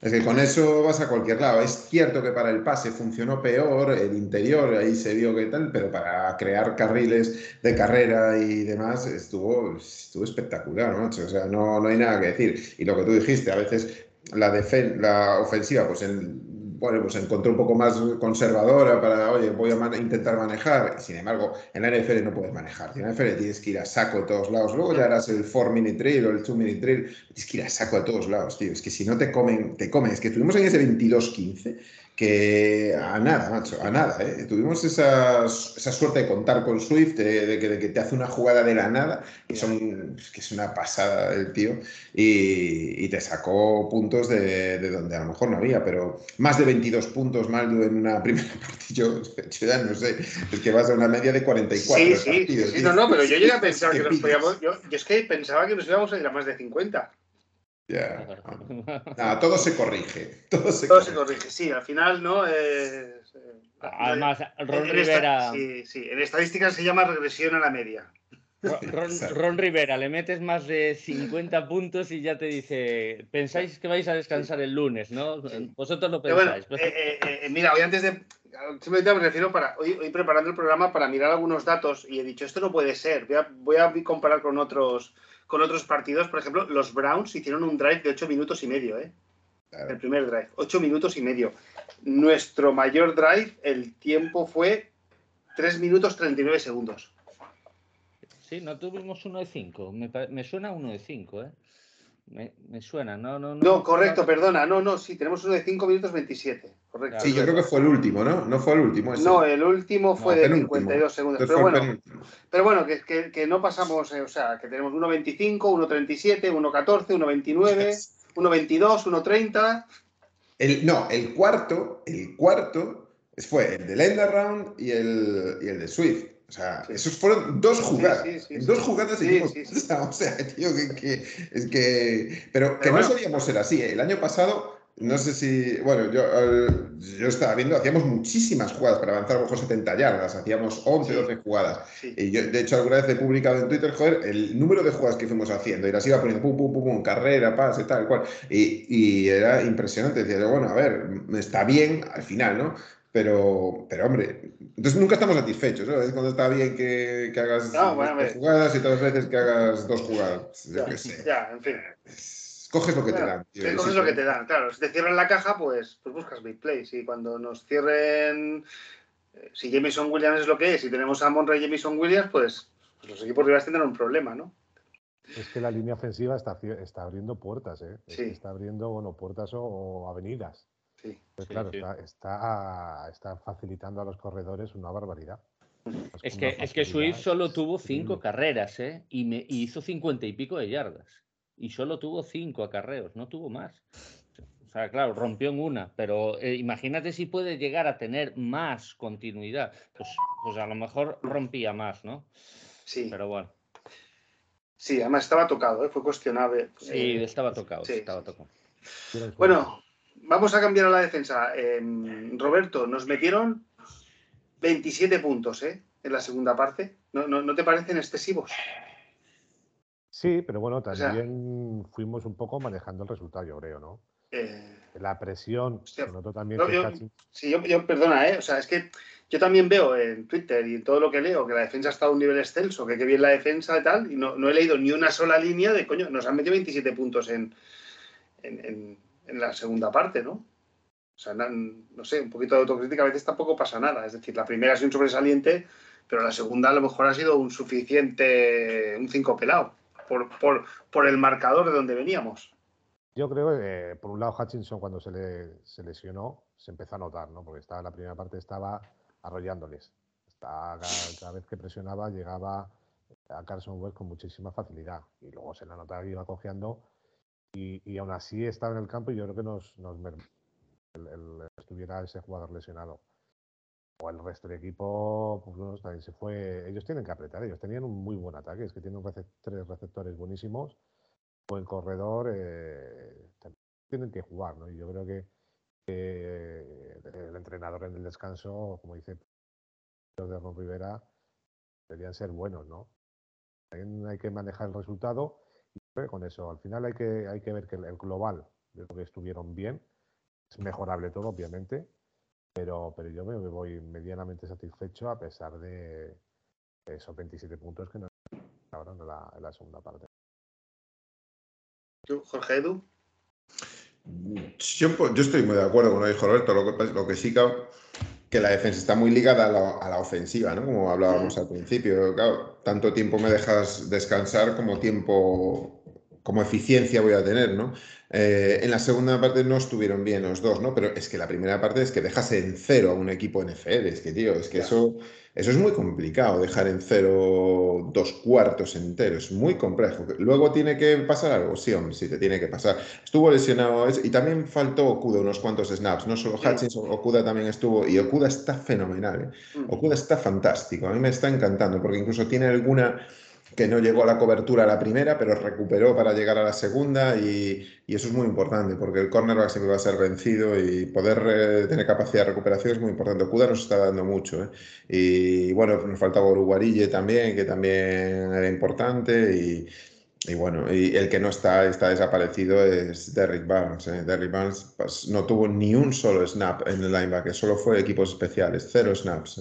es que con eso vas a cualquier lado. Es cierto que para el pase funcionó peor, el interior ahí se vio que tal, pero para crear carriles de carrera y demás estuvo, estuvo espectacular, ¿no? O sea, no, no hay nada que decir. Y lo que tú dijiste, a veces la, la ofensiva, pues en bueno, pues encontró un poco más conservadora para, oye, voy a intentar manejar. Sin embargo, en la NFL no puedes manejar. En la NFL tienes que ir a saco de todos lados. Luego ya harás el 4-minute drill o el 2-minute drill. Tienes que ir a saco de todos lados, tío. Es que si no te comen, te comen. Es que tuvimos en ese 22-15 que a nada, macho, a nada. ¿eh? Tuvimos esa, esa, suerte de contar con Swift, de, que, de, que, te hace una jugada de la nada, que, son, que es una pasada el tío, y, y te sacó puntos de, de, donde a lo mejor no había, pero más de 22 puntos más en una primera partida, yo, ya no sé, es que vas a una media de 44 sí, sí, partidos. Sí, no, no, pero yo llegué a pensar que nos podíamos, yo, yo es que pensaba que nos íbamos a ir a más de 50. todo se corrige. Todo se, corrige. sí, al final, ¿no? Eh, Además, Ron Rivera. sí, sí, en estadísticas se llama regresión a la media. Ron, Rivera, le metes más de 50 puntos y ya te dice, pensáis que vais a descansar el lunes, ¿no? Vosotros lo pensáis. Eh, eh, mira, hoy antes de... Simplemente me refiero para... Hoy, hoy, preparando el programa para mirar algunos datos y he dicho, esto no puede ser, voy a, voy a comparar con otros con otros partidos. Por ejemplo, los Browns hicieron un drive de 8 minutos y medio, ¿eh? El primer drive, 8 minutos y medio. Nuestro mayor drive, el tiempo fue 3 minutos 39 segundos. Sí, no tuvimos uno de 5. Me, suena uno de 5, ¿eh? Me, suena, no, no, no. No, correcto, perdona. No, no, sí, tenemos uno de 5 minutos 27. Correcto. Sí, yo creo que fue el último, ¿no? No fue el último. No, el último fue de 52 segundos. Pero bueno, pero bueno, que, que, no pasamos, eh, o sea, que tenemos 1.25, 1.37, 1.14, 1.29, 1.22, 1.30. El, no, el cuarto, el cuarto fue el del End Round y el, y el de Swift. O sea, esos fueron dos jugadas. dos jugadas y O sea, tío, que, es que. Pero, que no solíamos ser así. ¿eh? El año pasado, no sé si. Bueno, yo, yo estaba viendo, hacíamos muchísimas jugadas para avanzar a lo mejor 70 yardas. Hacíamos 11, 12 jugadas. Y yo, de hecho, alguna vez he publicado en Twitter, joder, el número de jugadas que fuimos haciendo. Y las iba poniendo pum, pum, pum, pum, carrera, pase, tal cual. Y, y era impresionante. Decía, bueno, a ver, está bien al final, ¿no? Pero, pero hombre, entonces nunca estamos satisfechos, ¿no? Es cuando está bien que, que hagas dos jugadas y otras veces que hagas dos jugadas. Ya, ya en fin. Coges lo que te dan. coges lo que te dan, claro. Si te cierran la caja, pues, pues buscas big plays. Y cuando nos cierren, eh, si Jameson Williams es lo que es, y tenemos a Monroe y Jameson Williams, pues, pues, los equipos rivales tendrán un problema, ¿no? Es que la línea ofensiva está, está abriendo puertas, ¿eh? Está abriendo, bueno, puertas o avenidas. Pues claro, Está, está, facilitando a los corredores una barbaridad. Es que, es que Swift solo tuvo cinco carreras, ¿eh? Y, me, hizo cincuenta y pico de yardas. Y solo tuvo cinco acarreos, no tuvo más. O sea, claro, rompió en una, pero eh, imagínate si puede llegar a tener más continuidad. Pues, pues a lo mejor rompía más, ¿no? Sí. Pero bueno. Sí, además estaba tocado, ¿eh? fue cuestionable. Sí, eh, estaba tocado, estaba tocado. Bueno, Vamos a cambiar a la defensa. Em, Roberto, nos metieron 27 puntos ¿eh? en la segunda parte. ¿No, te parecen excesivos? Sí, pero bueno, también fuimos un poco manejando el resultado, yo creo, ¿no? Eh, la presión, también. sí, yo, perdona, ¿eh? O sea, es que yo también veo en Twitter y en todo lo que leo que la defensa está a un nivel excelso, que qué bien la defensa y tal, y no, he leído ni una sola línea de coño, nos han metido 27 puntos en, en en la segunda parte, ¿no? O sea, no, sé, un poquito de autocrítica a veces tampoco pasa nada. Es decir, la primera ha sido un sobresaliente, pero la segunda a lo mejor ha sido un suficiente, un cinco pelado, por, por, el marcador de donde veníamos. Yo creo que, por un lado, Hutchinson cuando se, le, se lesionó se empezó a notar, ¿no? Porque estaba, la primera parte estaba arrollándoles. Estaba, cada, vez que presionaba llegaba a Carson West con muchísima facilidad. Y luego se le notaba que iba cojeando y, aún así estaba en el campo y yo creo que nos, nos el, estuviera ese jugador lesionado. O el resto del equipo, pues también se fue. Ellos tienen que apretar, ellos tenían un muy buen ataque, es que tienen tres receptores buenísimos, buen corredor, eh, tienen que jugar, ¿no? Y yo creo que el entrenador en el descanso, como dice de Ron Rivera, deberían ser buenos, ¿no? También hay que manejar el resultado con eso. Al final hay que, hay que ver que el global, yo creo que estuvieron bien. Es mejorable todo, obviamente, pero, pero yo me, voy medianamente satisfecho a pesar de esos 27 puntos que nos ahora en la, en la segunda parte. ¿Tú, Jorge Edu? Yo, yo, estoy muy de acuerdo con lo que dijo Roberto. Lo que, lo que sí que, que la defensa está muy ligada a la, a la, ofensiva, ¿no? Como hablábamos al principio. Claro, tanto tiempo me dejas descansar como tiempo como eficiencia voy a tener, ¿no? Eh, en la segunda parte no estuvieron bien los dos, ¿no? Pero es que la primera parte es que dejas en cero a un equipo NFL, es que, tío, es que eso, eso es muy complicado, dejar en cero dos cuartos enteros, es muy complejo. Luego tiene que pasar algo, sí, hombre, sí, te tiene que pasar. Estuvo lesionado y también faltó Okuda unos cuantos snaps, no solo Hutchinson, Okuda también estuvo, y Okuda está fenomenal, ¿eh? Mm. Okuda está fantástico, a mí me está encantando, porque incluso tiene alguna que no llegó a la cobertura a la primera, pero recuperó para llegar a la segunda y, eso es muy importante porque el cornerback siempre va a ser vencido y poder eh, tener capacidad de recuperación es muy importante. Cuda nos está dando mucho. ¿eh? Y bueno, nos faltaba Uruguarille también, que también era importante y, bueno, y el que no está, está desaparecido es Derrick Barnes. ¿eh? Derrick Barnes pues, no tuvo ni un solo snap en el linebacker, solo fue equipos especiales, cero snaps.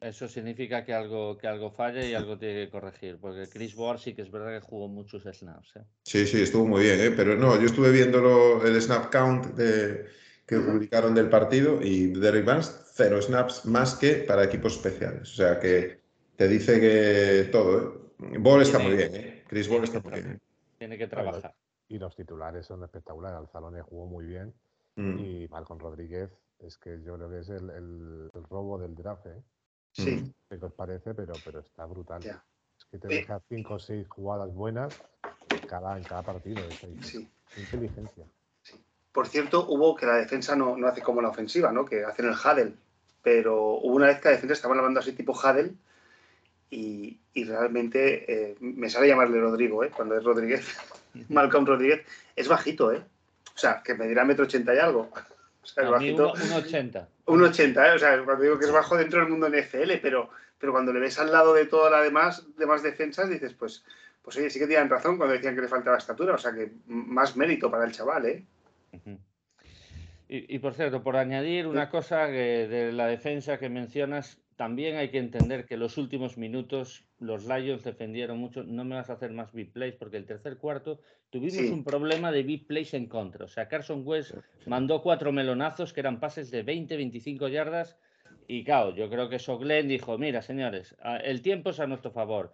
¿Eh? Eso significa que algo, que algo falla y algo tiene que corregir, porque Chris Board sí que es verdad que jugó muchos snaps. ¿eh? Sí, sí, estuvo muy bien, ¿eh? pero no, yo estuve viendo el snap count de, que publicaron del partido y Derrick Vance, cero snaps más que para equipos especiales. O sea que te dice que todo. ¿eh? Ball está muy bien, ¿eh? Chris Ball está muy bien. Tiene que trabajar. Y los titulares son espectaculares. Alzalone jugó muy bien. Mm. Y Malcolm Rodríguez es que yo creo que es el, el- el robo del draft. ¿eh? Sí. Mm. Qué os parece, pero, pero está brutal. Ya. Es que te Eh. deja cinco o seis jugadas buenas en cada, en cada partido. Es ahí. Sí. Inteligencia. Por cierto, hubo que la defensa no, no hace como la ofensiva, ¿no? Que hacen el Hadel. Pero hubo una vez que la defensa estaban hablando así tipo Hadel y, y realmente eh, me sale llamarle Rodrigo, ¿eh? Cuando es Rodríguez, Malcolm Rodríguez, es bajito, ¿eh? O sea, que me dirá metro ochenta y algo. O sea, es bajito. uno- un 80. Un 80, ¿eh? O sea, cuando digo que es bajo dentro del mundo NFL, pero, pero cuando le ves al lado de todas las demás, demás defensas, dices, pues, pues oye, sí que tienen razón cuando decían que le faltaba estatura. O sea, que más mérito para el chaval, ¿eh? Y, y, por cierto, por añadir una cosa que de la defensa que mencionas, también hay que entender que los últimos minutos los Lions defendieron mucho. No me vas a hacer más big plays porque el tercer cuarto tuvimos Sí. un problema de big plays en contra. O sea, Carson West mandó cuatro melonazos que eran pases de 20, 25 yardas. Y claro, yo creo que eso Glenn dijo, mira, señores, el tiempo es a nuestro favor.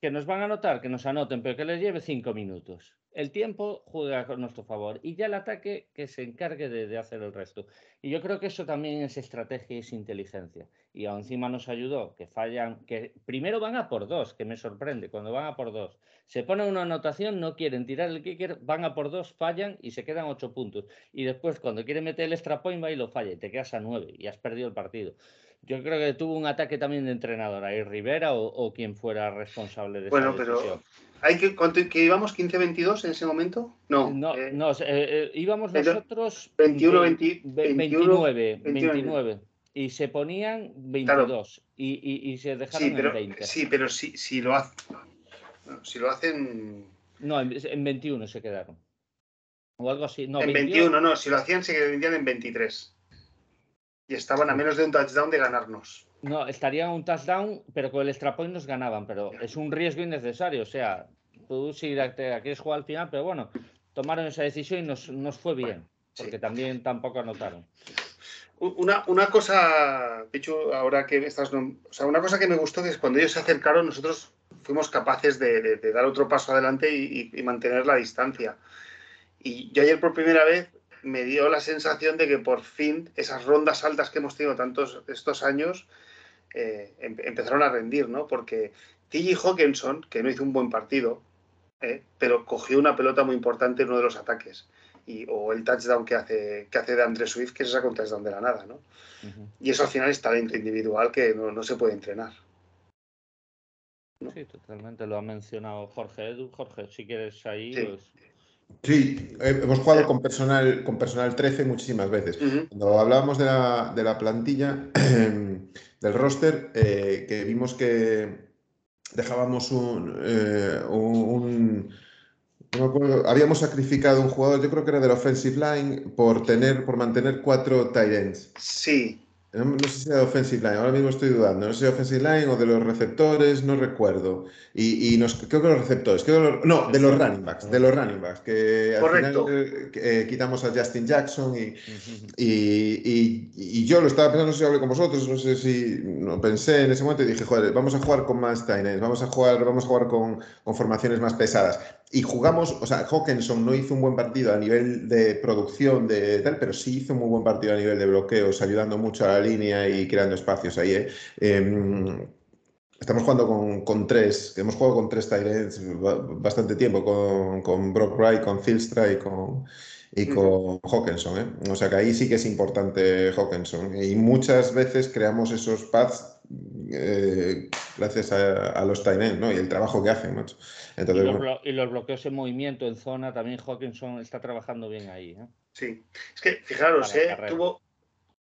Que nos van a anotar, que nos anoten, pero que les lleve cinco minutos. El tiempo juega a nuestro favor y ya el ataque que se encargue de, de hacer el resto. Y yo creo que eso también es estrategia y es inteligencia. Y encima nos ayudó, que fallan, que primero van a por dos, que me sorprende, cuando van a por dos. Se ponen una anotación, no quieren tirar el kicker, van a por dos, fallan y se quedan ocho puntos. Y después cuando quieren meter el extra point va y lo falla y te quedas a nueve y has perdido el partido. Yo creo que tuvo un ataque también de entrenador, ahí Rivera o, o quien fuera responsable de Bueno, esa pero decisión. ¿Hay que, cuánto- que íbamos 15-22 en ese momento? No. No, eh, no, eh, eh, íbamos pero nosotros 21, vein- 20, ve- 21, 29, 29. 29, y se ponían 22 y, y- y se dejaron sí, pero, en 20. sí, pero si, si lo hacen. Si lo hacen. No, en, en 21 se quedaron. O algo así. No, en 21, 21, no, si lo hacían, se vendían en 23. Y estaban a menos de un touchdown de ganarnos. No, estarían un touchdown, pero con el extra point nos ganaban, pero es un riesgo innecesario. O sea, tú si te te quieres jugar al final, pero bueno, tomaron esa decisión y nos, nos fue bien, porque también tampoco anotaron. Una, una cosa, Pichu, ahora que estás. O sea, una cosa que me gustó es cuando ellos se acercaron, nosotros fuimos capaces de, de- de dar otro paso adelante y, y- y mantener la distancia. Y yo ayer por primera vez me dio la sensación de que por fin esas rondas altas que hemos tenido tantos estos años eh, em- empezaron a rendir, ¿no? Porque T.J. Hawkinson, que no hizo un buen partido, eh, pero cogió una pelota muy importante en uno de los ataques. Y, o el touchdown que hace, que hace de Andre Swift, que se saca un touchdown de la nada, ¿no? Y eso al final es talento individual que no, no se puede entrenar. Sí, totalmente. Lo ha mencionado Jorge Edu. Jorge, si quieres ahí. Sí. pues, Sí, eh, hemos jugado con personal, con personal 13 muchísimas veces. Cuando hablábamos de la, de la plantilla, del roster, eh, que vimos que dejábamos un, eh, un- un- no me acuerdo, habíamos sacrificado un jugador, yo creo que era del offensive line, por tener, por mantener cuatro tight ends. Sí, No, no sé si era de offensive line, ahora mismo estoy dudando, no sé si de offensive line o de los receptores, no recuerdo. Y, y nos, creo que los receptores, creo que los- no, de los running backs, de los running backs, que al Correcto. final eh, eh, quitamos a Justin Jackson y, y, y- y yo lo estaba pensando, no sé si hablé con vosotros, no sé si no, pensé en ese momento y dije, joder, vamos a jugar con más tight ends, vamos a jugar, vamos a jugar con, con formaciones más pesadas. Y jugamos, o sea, Hawkinson no hizo un buen partido a nivel de producción, de tal, pero sí hizo un muy buen partido a nivel de bloqueos, ayudando mucho a la línea y creando espacios ahí. ¿eh? Em, Estamos jugando con, con tres, hemos jugado con tres ba- bastante tiempo, con, con Brock Wright, con Zilstra y con, y con Hawkinson. ¿eh? O sea que ahí sí que es importante Hawkinson. Y muchas veces creamos esos paths eh, gracias a, a los ends, ¿no? Y el trabajo que hacen, macho. Y Entonces, los, bueno, y los bloqueos en movimiento en zona, también Hawkinson está trabajando bien ahí. ¿eh? sí. Es que, fijaros, eh, tuvo.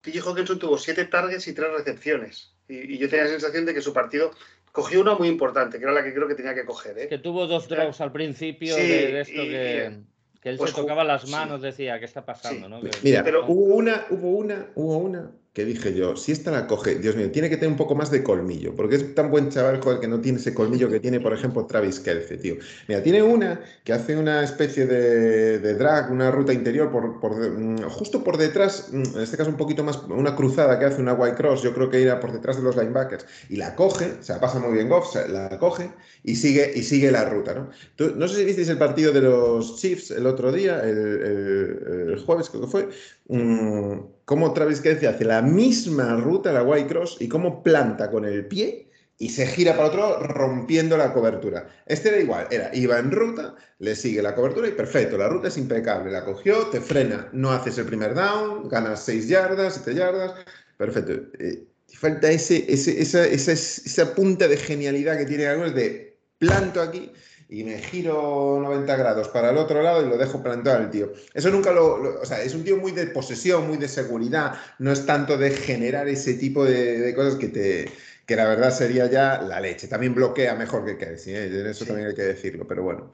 T.J. Hawkinson tuvo siete targets y tres recepciones. Y, y yo tenía la sensación de que su partido cogió una muy importante, que era la que creo que tenía que coger. ¿eh? Que tuvo dos draws al principio Sí, de, de esto y- que, que él pues se tocaba las sí. manos, decía, ¿qué está pasando? Sí. ¿no? Mira, pero- hubo una, hubo una, hubo una que dije yo, si esta la coge, Dios mío, tiene que tener un poco más de colmillo, porque es tan buen chaval, joder, que no tiene ese colmillo que tiene, por ejemplo, Travis Kelce, tío. Mira, tiene una que hace una especie de, drag, una ruta interior por, mm, justo por detrás, mm, en este caso un poquito más, una cruzada que hace una white cross, yo creo que irá por detrás de los linebackers, y la coge, se la pasa muy bien Goff, la coge y sigue, y sigue la ruta, ¿no? no sé si visteis el partido de los Chiefs el otro día, el, jueves creo que fue, mm, cómo Travis Kelce hace la misma ruta, la white cross, y cómo planta con el pie y se gira para otro rompiendo la cobertura. Este era igual, era, iba en ruta, le sigue la cobertura y perfecto, la ruta es impecable, la cogió, te frena, no haces el primer down, ganas 6 yardas, 7 yardas, perfecto. Eh, falta ese, esa, esa, punta de genialidad que tiene algo, es de planto aquí y me giro 90 grados para el otro lado y lo dejo plantado al tío. Eso nunca lo, O sea, es un tío muy de posesión, muy de seguridad, no es tanto de generar ese tipo de, cosas que te. que la verdad sería ya la leche. También bloquea mejor que Kelsey, ¿eh? eso también hay que decirlo, pero bueno,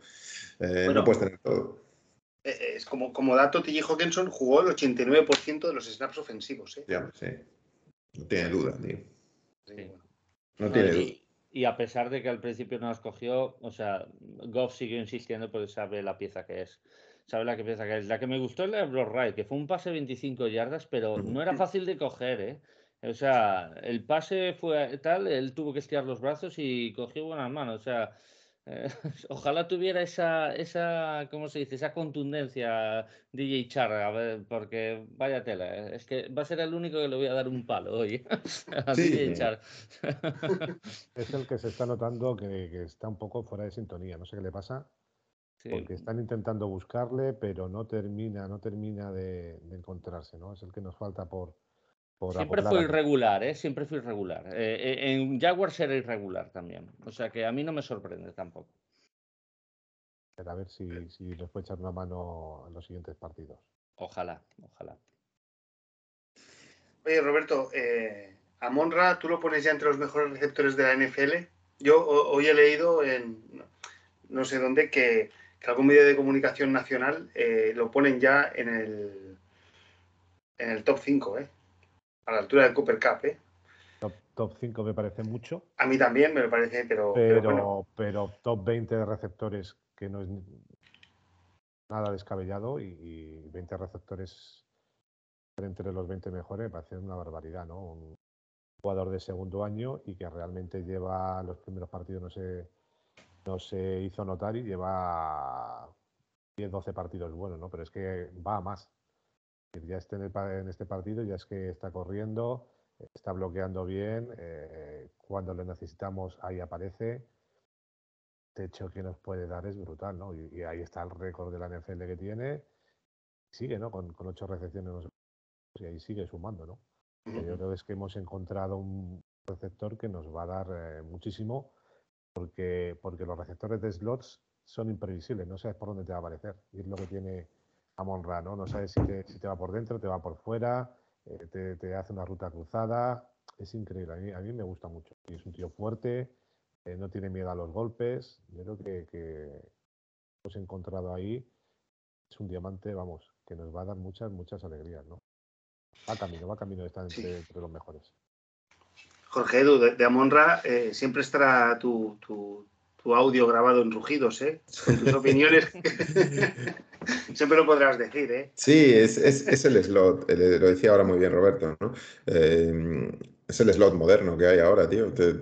eh, no puedes tener todo. Eh, es como, como dato, T.J. Hawkinson jugó el 89% de los snaps ofensivos. ¿eh? Ya, sí. No tiene duda, tío. No tiene duda y a pesar de que al principio no escogió, o sea, Goff siguió insistiendo porque sabe la pieza que es. Sabe la que pieza que es. La que me gustó es la de Brock Wright, que fue un pase de 25 yardas, pero no era fácil de coger, ¿eh? O sea, el pase fue tal, él tuvo que estirar los brazos y cogió buenas manos. O sea, eh, ojalá tuviera esa, esa, ¿cómo se dice? Esa contundencia DJ Char, ver, porque vaya tela, eh, es que va a ser el único que le voy a dar un palo hoy a DJ Char. es el que se está notando que, está un poco fuera de sintonía, no sé qué le pasa. Porque están intentando buscarle, pero no termina, no termina de encontrarse, ¿no? Es el que nos falta por, Siempre fue irregular, ¿eh? Siempre fue irregular. Eh, eh, en Jaguars era irregular también. O sea que a mí no me sorprende tampoco. A ver si, si les puede echar una mano en los siguientes partidos. Ojalá, ojalá. Oye, Roberto, eh, a Monra, ¿tú lo pones ya entre los mejores receptores de la NFL? Yo hoy he leído en no sé dónde que, algún medio de comunicación nacional lo ponen ya en el, en el top 5, ¿eh? A la altura del Cooper Cup, ¿eh? Top, 5 me parece mucho. A mí también me parece, pero. Pero, pero, top 20 de receptores que no es nada descabellado y, 20 receptores entre los 20 mejores me parece una barbaridad, ¿no? Un jugador de segundo año y que realmente lleva los primeros partidos, no se, no se hizo notar y lleva 10, 12 partidos buenos, ¿no? Pero es que va a más ya esté en, este partido, ya es que está corriendo, está bloqueando bien, eh, cuando lo necesitamos ahí aparece. Techo que nos puede dar es brutal, ¿no? Y, ahí está el récord de la NFL que tiene. Sigue, ¿no? Con, ocho recepciones, y ahí sigue sumando, ¿no? Yo creo que es que hemos encontrado un receptor que nos va a dar eh, muchísimo porque, porque los receptores de slots son imprevisibles, no sabes por dónde te va a aparecer. Y es lo que tiene a Monra, ¿no? No sabes si te, va por dentro, te va por fuera, eh, te, hace una ruta cruzada. Es increíble, a mí, me gusta mucho. Y es un tío fuerte, eh, no tiene miedo a los golpes. Yo creo que, que hemos encontrado ahí es un diamante, vamos, que nos va a dar muchas, muchas alegrías, ¿no? Va camino, va camino de estar entre, los mejores. Jorge Edu, de, Amonra, eh, siempre estará tu, audio grabado en rugidos, ¿eh? Con tus opiniones. Siempre lo podrás decir, ¿eh? Sí, es, el slot, lo decía ahora muy bien Roberto, ¿no? Eh, es el slot moderno que hay ahora, tío. Te,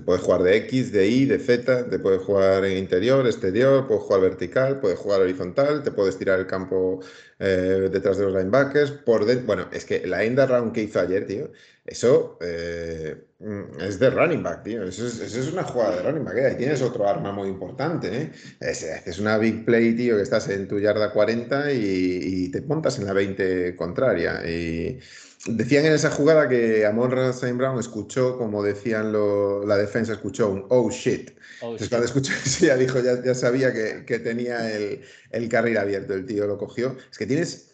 puedes jugar de X, de Y, de Z, te puedes jugar en interior, exterior, puedes jugar vertical, puedes jugar horizontal, te puedes tirar el campo eh, detrás de los linebackers. Por bueno, es que la end round que hizo ayer, tío, eso eh, mm, es de running back, tío. Eso es, una jugada de running back. ¿eh? Ahí tienes otro arma muy importante, ¿eh? Es, una big play, tío, que estás en tu yarda 40 y, y te montas en la 20 contraria. Y Decían en esa jugada que Amon St. Brown escuchó, como decían la defensa, escuchó un oh shit. Oh, Entonces, cuando escuchó eso, ya dijo, ya, sabía que, tenía el, el, carril abierto. El tío lo cogió. Es que tienes.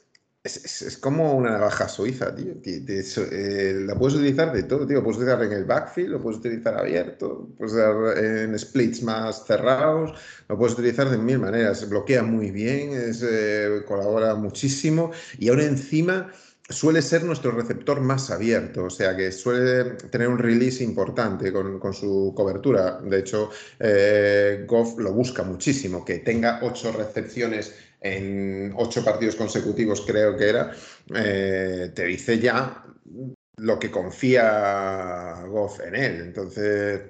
Es, como una navaja suiza, tío. Eh, la puedes utilizar de todo, tío. Puedes utilizar en el backfield, lo puedes utilizar abierto, puedes en splits más cerrados, lo puedes utilizar de mil maneras. Bloquea muy bien, es, eh, colabora muchísimo y ahora encima suele ser nuestro receptor más abierto, o sea que suele tener un release importante con, su cobertura. De hecho, eh, Goff lo busca muchísimo, que tenga ocho recepciones en ocho partidos consecutivos, creo que era, eh, te dice ya lo que confía Goff en él. Entonces,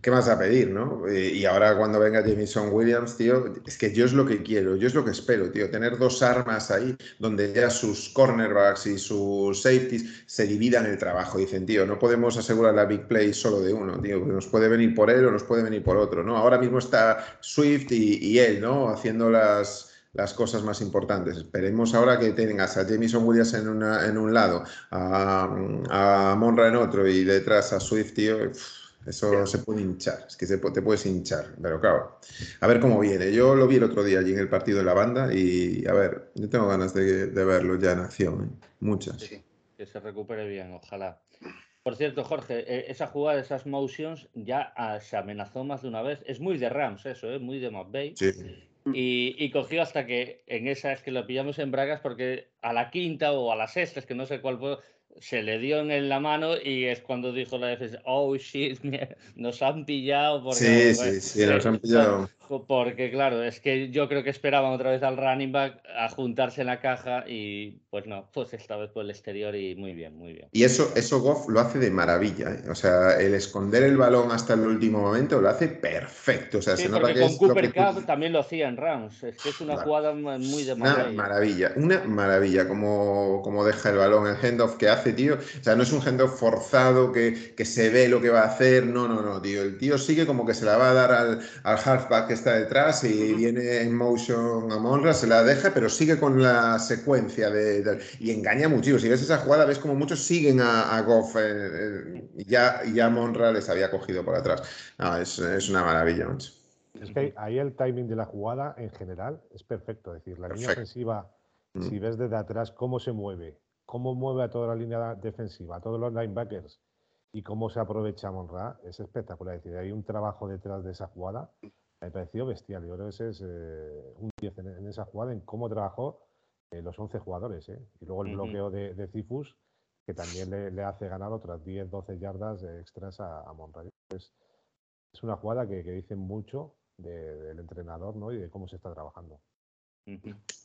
¿qué más a pedir, no? Y ahora cuando venga Jameson Williams, tío, es que yo es lo que quiero, yo es lo que espero, tío, tener dos armas ahí donde ya sus cornerbacks y sus safeties se dividan el trabajo. Dicen, tío, no podemos asegurar la big play solo de uno, tío, nos puede venir por él o nos puede venir por otro, ¿no? Ahora mismo está Swift y, él, ¿no? Haciendo las las cosas más importantes. Esperemos ahora que tengas a Jameson Williams en, en un lado, a, a Monra en otro y detrás a Swift, tío. Eso se puede hinchar, es que te puedes hinchar, pero claro, a ver cómo viene. Yo lo vi el otro día allí en el partido de la banda y a ver, yo tengo ganas de, verlo ya en acción, ¿eh? muchas. Sí, que se recupere bien, ojalá. Por cierto, Jorge, e, esa jugada, esas motions, ya ah, se amenazó más de una vez. Es muy de Rams eso, ¿eh? muy de McVay. Sí. Y, y, cogió hasta que en esa es que lo pillamos en Bragas porque a la quinta o a la sexta, es que no sé cuál fue, se le dio en la mano y es cuando dijo la defensa, oh shit, nos han pillado. Porque, sí, sí, sí, nos han pillado. Porque claro, es que yo creo que esperaban otra vez al running back a juntarse en la caja y pues no, pues esta vez por el exterior y muy bien, muy bien. Y eso, eso Goff lo hace de maravilla, ¿eh? o sea, el esconder el balón hasta el último momento lo hace perfecto. O sea, se nota que con Cooper Cup también lo hacía en Rams, es que es una jugada muy de maravilla. Una maravilla, una maravilla como, como deja el balón, el handoff que hace, tío. O sea, no es un handoff forzado que, que se ve lo que va a hacer, no, no, no, tío. El tío sigue como que se la va a dar al, al halfback está detrás y viene en motion a Monra, se la deja, pero sigue con la secuencia de, y engaña muchísimo. Si ves esa jugada, ves como muchos siguen a, Goff eh, eh, y ya, ya Monra les había cogido por atrás. es, una maravilla, Es que ahí el timing de la jugada en general es perfecto. Es decir, la línea ofensiva, mm. si ves desde atrás cómo se mueve, cómo mueve a toda la línea defensiva, a todos los linebackers y cómo se aprovecha Monra, es espectacular. Es decir, hay un trabajo detrás de esa jugada me pareció bestial. Yo creo que ese es eh, un 10 en, esa jugada, en cómo trabajó eh, los 11 jugadores. ¿eh? Y luego el bloqueo de, Cifus, que también le, hace ganar otras 10, 12 yardas extras a, a Monreal. Es, es, una jugada que, que dice mucho del entrenador ¿no? y de cómo se está trabajando.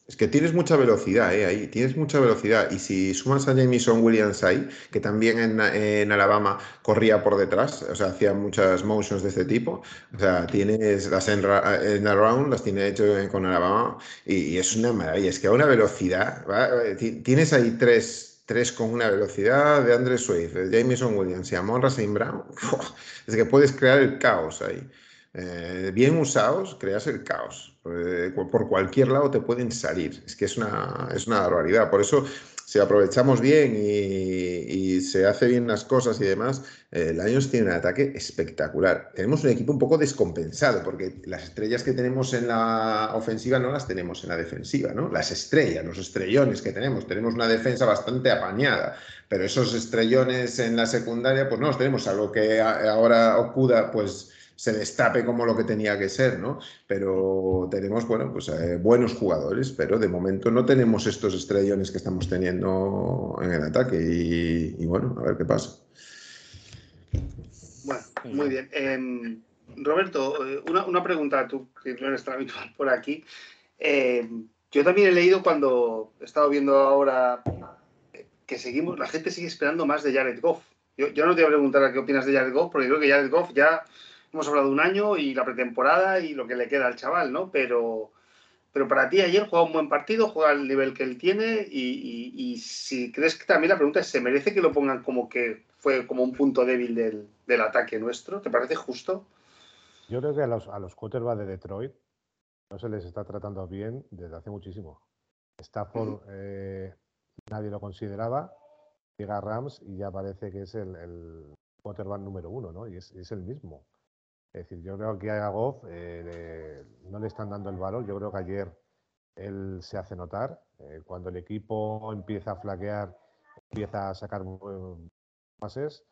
Es que tienes mucha velocidad ¿eh? ahí, tienes mucha velocidad. Y si sumas a Jameson Williams ahí, que también en, Alabama corría por detrás, o sea, hacía muchas motions de este tipo, o sea, tienes las en, en around, las tiene hecho con Alabama, y, es una maravilla. Es que a una velocidad, tienes ahí tres, tres con una velocidad de Andre Swift, de Jameson Williams y Amon Racine Brown, es que puedes crear el caos ahí. Eh, bien usados, creas el caos. Eh, por cualquier lado te pueden salir. Es que es una, es una barbaridad. Por eso, si aprovechamos bien y, se hace bien las cosas y demás, eh, Lions tiene un ataque espectacular. Tenemos un equipo un poco descompensado, porque las estrellas que tenemos en la ofensiva no las tenemos en la defensiva, ¿no? Las estrellas, los estrellones que tenemos. Tenemos una defensa bastante apañada, pero esos estrellones en la secundaria, pues no los tenemos. Algo que ahora Okuda, pues se destape como lo que tenía que ser, ¿no? Pero tenemos, bueno, pues eh, buenos jugadores, pero de momento no tenemos estos estrellones que estamos teniendo en el ataque y, bueno, a ver qué pasa. Bueno, muy bien. Em, Roberto, eh, una, pregunta, tú que no eres tan habitual por aquí. Em, yo también he leído cuando he estado viendo ahora que seguimos, la gente sigue esperando más de Jared Goff. Yo, yo no te voy a preguntar qué opinas de Jared Goff, porque creo que Jared Goff ya hemos hablado de un año y la pretemporada y lo que le queda al chaval, ¿no? Pero, pero para ti ayer juega un buen partido, juega al nivel que él tiene y, si crees que también la pregunta es, ¿se merece que lo pongan como que fue como un punto débil del, ataque nuestro? ¿Te parece justo? Yo creo que a los, a los quarterbacks de Detroit no se les está tratando bien desde hace muchísimo. Stafford eh, nadie lo consideraba, llega Rams y ya parece que es el, el quarterback número uno, ¿no? Y es, es el mismo. Es decir, yo creo que a Goff eh, no le están dando el valor. Yo creo que ayer él se hace notar. Eh, cuando el equipo empieza a flaquear, empieza a sacar pases,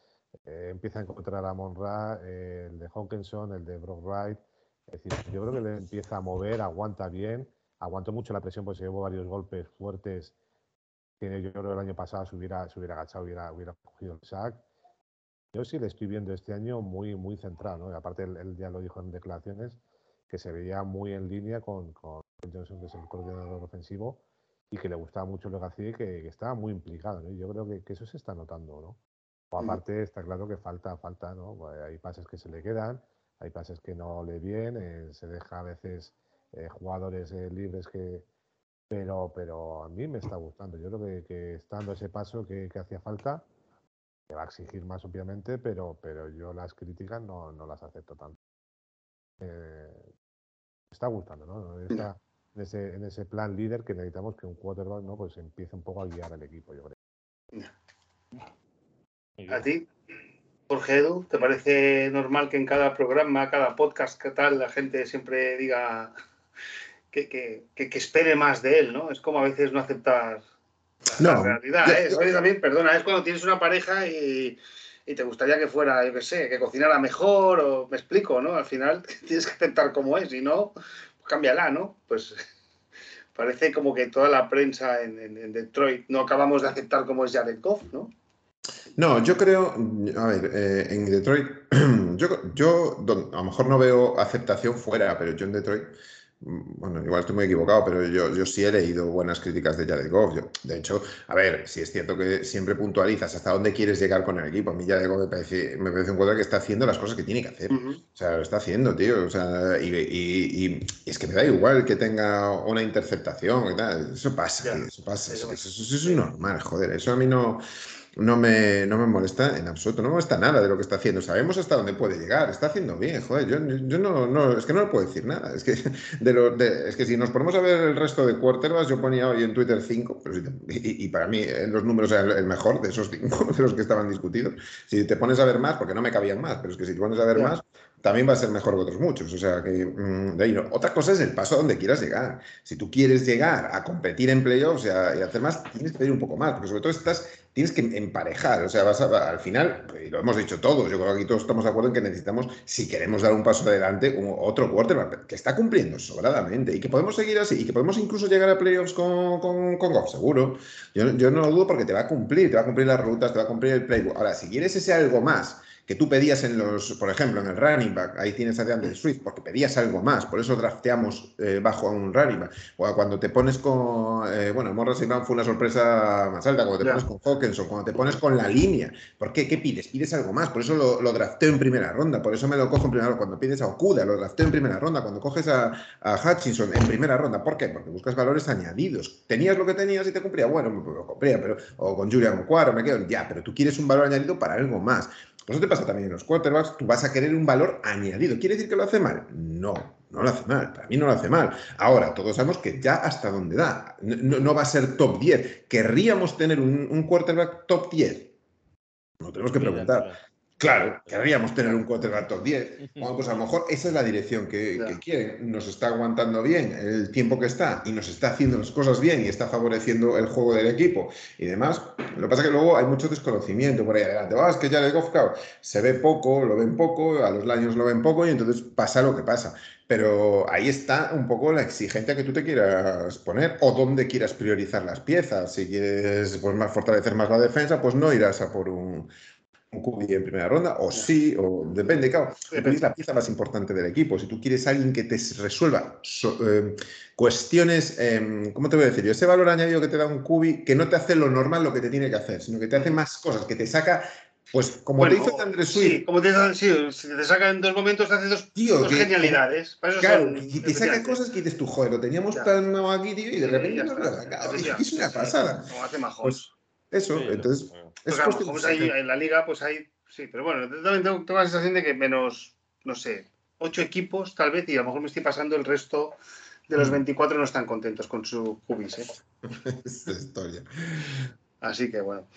eh, empieza a encontrar a Monra, el de Hawkinson, el de Brock Wright. Es decir, yo creo que le empieza a mover, aguanta bien, aguantó mucho la presión porque se llevó varios golpes fuertes que yo creo que el año pasado se hubiera, se hubiera agachado, hubiera, hubiera cogido el sack. Yo sí le estoy viendo este año muy, muy centrado, ¿no? Y aparte él, ya lo dijo en declaraciones, que se veía muy en línea con, con Johnson, que es el coordinador ofensivo, y que le gustaba mucho lo que hacía y que, estaba muy implicado, ¿no? Y yo creo que, que, eso se está notando, ¿no? O mm. aparte está claro que falta, falta, ¿no? Pues hay pases que se le quedan, hay pases que no le vienen, se deja a veces eh, jugadores eh, libres que... Pero, pero a mí me está gustando. Yo creo que, que está dando ese paso que, que hacía falta va a exigir más, obviamente, pero, pero yo las críticas no, no las acepto tanto. Eh, está gustando, ¿no? en, ese, en ese plan líder que necesitamos que un quarterback ¿no? pues empiece un poco a guiar al equipo, yo creo. ¿A ti, Jorge Edu, te parece normal que en cada programa, cada podcast, que tal, la gente siempre diga que, que, que, espere más de él, ¿no? Es como a veces no aceptar no, la realidad, ¿eh? también, perdona, es cuando tienes una pareja y, te gustaría que fuera, yo qué sé, que cocinara mejor, o me explico, ¿no? Al final tienes que aceptar como es, y no, pues cámbiala, ¿no? Pues parece como que toda la prensa en, Detroit no acabamos de aceptar como es Jared Goff, ¿no? No, yo creo, a ver, eh, en Detroit, yo, yo a lo mejor no veo aceptación fuera, pero yo en Detroit bueno, igual estoy muy equivocado, pero yo, yo sí he leído buenas críticas de Jared Goff. de hecho, a ver, si es cierto que siempre puntualizas hasta dónde quieres llegar con el equipo. A mí Jared Goff me parece, me parece un cuadro que está haciendo las cosas que tiene que hacer. O sea, lo está haciendo, tío. O sea, y, es que me da igual que tenga una interceptación y tal. Eso pasa, eso pasa. eso, eso es normal, joder. Eso a mí no no me, no me molesta en absoluto, no me molesta nada de lo que está haciendo. Sabemos hasta dónde puede llegar, está haciendo bien, joder, yo, yo no, no, es que no le puedo decir nada. Es que, de lo, es que si nos ponemos a ver el resto de quarterbacks, yo ponía hoy en Twitter 5, y, y, para mí eh, los números era el, mejor de esos cinco, de los que estaban discutidos. Si te pones a ver más, porque no me cabían más, pero es que si te pones a ver más, también va a ser mejor que otros muchos. O sea, que mm, de ahí no. Otra cosa es el paso a donde quieras llegar. Si tú quieres llegar a competir en playoffs y, y hacer más, tienes que pedir un poco más, porque sobre todo estás, tienes que emparejar. O sea, vas al final, y lo hemos dicho todos, yo creo que aquí todos estamos de acuerdo en que necesitamos, si queremos dar un paso adelante, otro quarterback que está cumpliendo sobradamente y que podemos seguir así y que podemos incluso llegar a playoffs con, con, con Goff, seguro. Yo, yo no lo dudo porque te va a cumplir, te va a cumplir las rutas, te va a cumplir el playbook. Ahora, si quieres ese algo más, que tú pedías en los, por ejemplo, en el running back, ahí tienes a DeAndre Swift, porque pedías algo más, por eso drafteamos eh, bajo a un running back. O cuando te pones con, eh, bueno, Morris Brown fue una sorpresa más alta, cuando te pones con Hawkinson, cuando te pones con la línea, ¿por qué? ¿Qué pides? Pides algo más, por eso lo, lo drafteo en primera ronda, por eso me lo cojo en primera ronda. Cuando pides a Okuda, lo drafteo en primera ronda, cuando coges a, Hutchinson en primera ronda, ¿por qué? Porque buscas valores añadidos. Tenías lo que tenías y te cumplía, bueno, lo cumplía, pero, o con Julian Cuaro, me quedo, ya, pero tú quieres un valor añadido para algo más. Eso te pasa también en los quarterbacks, tú vas a querer un valor añadido. ¿Quiere decir que lo hace mal? No, no lo hace mal. Para mí no lo hace mal. Ahora, todos sabemos que ya hasta dónde da. No, va a ser top 10. ¿Querríamos tener un, un quarterback top 10? No tenemos que preguntar. Claro, querríamos tener un quarterback top 10. Bueno, pues a lo mejor esa es la dirección que, quieren. Nos está aguantando bien el tiempo que está y nos está haciendo las cosas bien y está favoreciendo el juego del equipo y demás. Lo que pasa es que luego hay mucho desconocimiento por ahí adelante. Ah, es que ya de Goff se ve poco, lo ven poco, a los Lions lo ven poco y entonces pasa lo que pasa. Pero ahí está un poco la exigencia que tú te quieras poner o dónde quieras priorizar las piezas. Si quieres pues, más fortalecer más la defensa, pues no irás a por un un QB en primera ronda, o sí, o depende, claro, depende es la pieza más importante del equipo. Si tú quieres alguien que te resuelva eh, cuestiones, eh, ¿cómo te voy a decir? Ese valor añadido que te da un QB que no te hace lo normal lo que te tiene que hacer, sino que te hace más cosas, que te saca pues como te hizo Andrés Swift. Sí, como te, sí, si te saca en dos momentos, te hace dos, tío, genialidades. claro, y te saca cosas que dices tú, joder, lo teníamos tan aquí, tío, y de repente no lo has sacado. Es una pasada. Como hace majos. Pues eso, entonces. Pues pues ahí, en la liga, pues hay. Sí, pero bueno, también tengo, la sensación de que menos, no sé, ocho equipos tal vez, y a lo mejor me estoy pasando el resto de los 24 mm. no están contentos con su cubis. ¿eh? Esta historia. Así que bueno.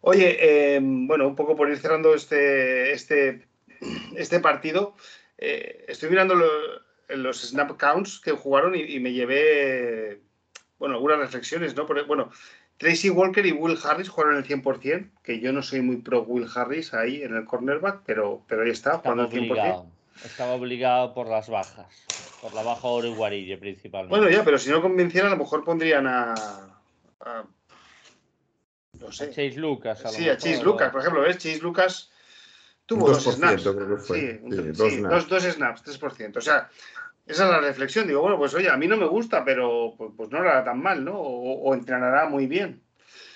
Oye, em, bueno, un poco por ir cerrando este, este, este partido, eh, estoy mirando los snap counts que jugaron y, me llevé, bueno, algunas reflexiones, ¿no? bueno, Tracy Walker y Will Harris jugaron el 100%, que yo no soy muy pro Will Harris ahí en el cornerback, pero, pero ahí está, jugando el 100%. Estaba obligado por las bajas, por la baja Oro y Guarille principalmente. Bueno, ya, pero si no convenciera, a lo mejor pondrían a, No sé. Chase Lucas. A sí, a Chase Lucas, por ejemplo, ¿ves? Chase Lucas tuvo dos snaps. Creo que fue. Sí, dos, snaps. Dos, snaps, 3%. O sea, esa es la reflexión. Digo, bueno, pues oye, a mí no me gusta, pero pues, pues no lo hará tan mal, ¿no? O, o entrenará muy bien.